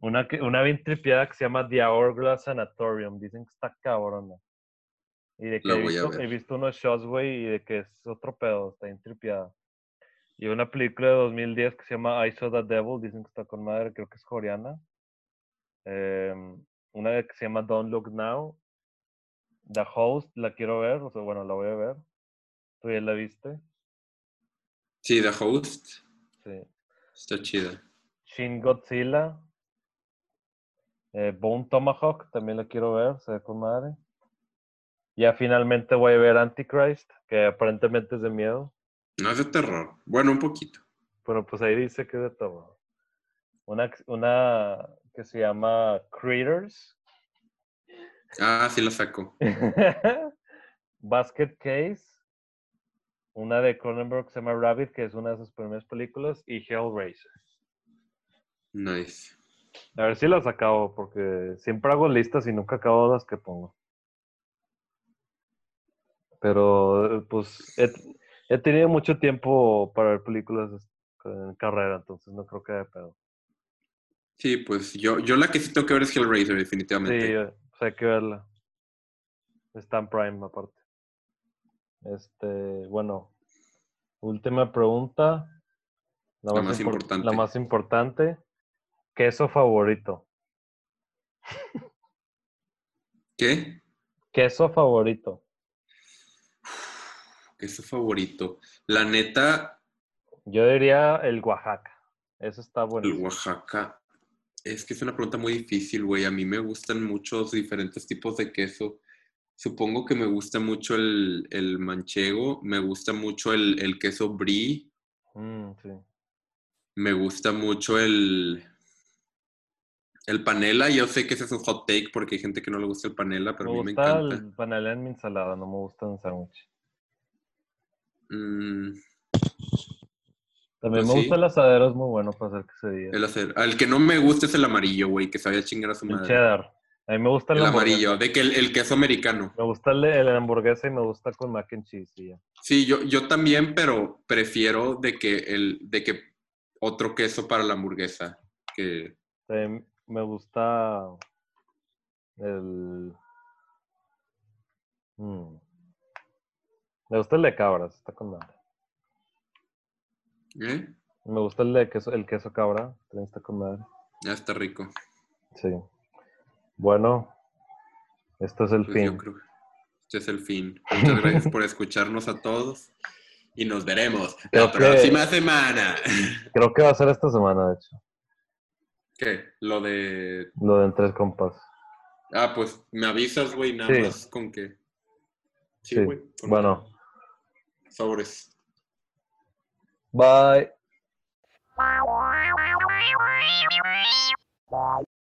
Una, una bien tripiada que se llama The Hourglass Sanatorium, dicen que está cabrona. Y de que he visto, he visto unos shots, güey, y de que es otro pedo, está bien tripiada. Y una película de 2010 que se llama I Saw the Devil, dicen que está con madre, creo que es coreana. Em, una que se llama Don't Look Now. The Host, la quiero ver, o sea, bueno, la voy a ver. ¿Tú ya la viste? Sí, The Host. Sí. Está chida. Shin Godzilla. Eh, Bone Tomahawk, también la quiero ver, se ve con madre. Ya finalmente voy a ver Antichrist, que aparentemente es de miedo. No es de terror. Bueno, un poquito. Pero pues ahí dice que es de todo. Una, una que se llama Critters. Ah, sí la saco. Basket Case. Una de Cronenberg que se llama Rabbit, que es una de sus primeras películas. Y Hellraiser. Nice. A ver si las acabo, porque siempre hago listas y nunca acabo las que pongo. Pero, pues, he, he tenido mucho tiempo para ver películas en carrera, entonces no creo que haya pedo. Sí, pues yo, yo la que sí tengo que ver es Hellraiser, definitivamente. Sí, pues hay que verla. Está en Prime, aparte. Este, bueno, última pregunta. La más importante. La más importante. Queso favorito. ¿Qué? Queso favorito. Queso favorito. La neta. Yo diría el Oaxaca. Eso está bueno. El Oaxaca. Es que es una pregunta muy difícil, güey. A mí me gustan muchos diferentes tipos de queso. Supongo que me gusta mucho el, manchego, me gusta mucho el, queso brie. Mm, sí. Me gusta mucho el, el panela. Yo sé que ese es un hot take porque hay gente que no le gusta el panela, pero a mí me encanta. el panela en mi ensalada, no me gusta en sándwich. Mm, también pues me gusta el asadero, es muy bueno para hacer quesadillas. El asadero. Al que no me gusta es el amarillo, güey, que sabía chingar a su madre. El cheddar. A mí me gusta el, amarillo, de que el, queso americano. Me gusta el, el, hamburguesa y me gusta con mac and cheese. Sí, sí yo, yo también, pero prefiero de que, el, de que otro queso para la hamburguesa. Que... me gusta el... Mm. Me gusta el de cabras, está con madre. ¿Eh? Me gusta el de queso, el queso cabra, también está con madre. Ya está rico. Sí. Bueno, esto es el pues fin. este es el fin. Muchas gracias por escucharnos a todos y nos veremos la próxima semana. Creo que va a ser esta semana, de hecho. ¿Qué? Lo de. Lo de en tres compas. Ah, pues me avisas, güey, nada más con que. Sí, güey. bueno. Sabores. Bye.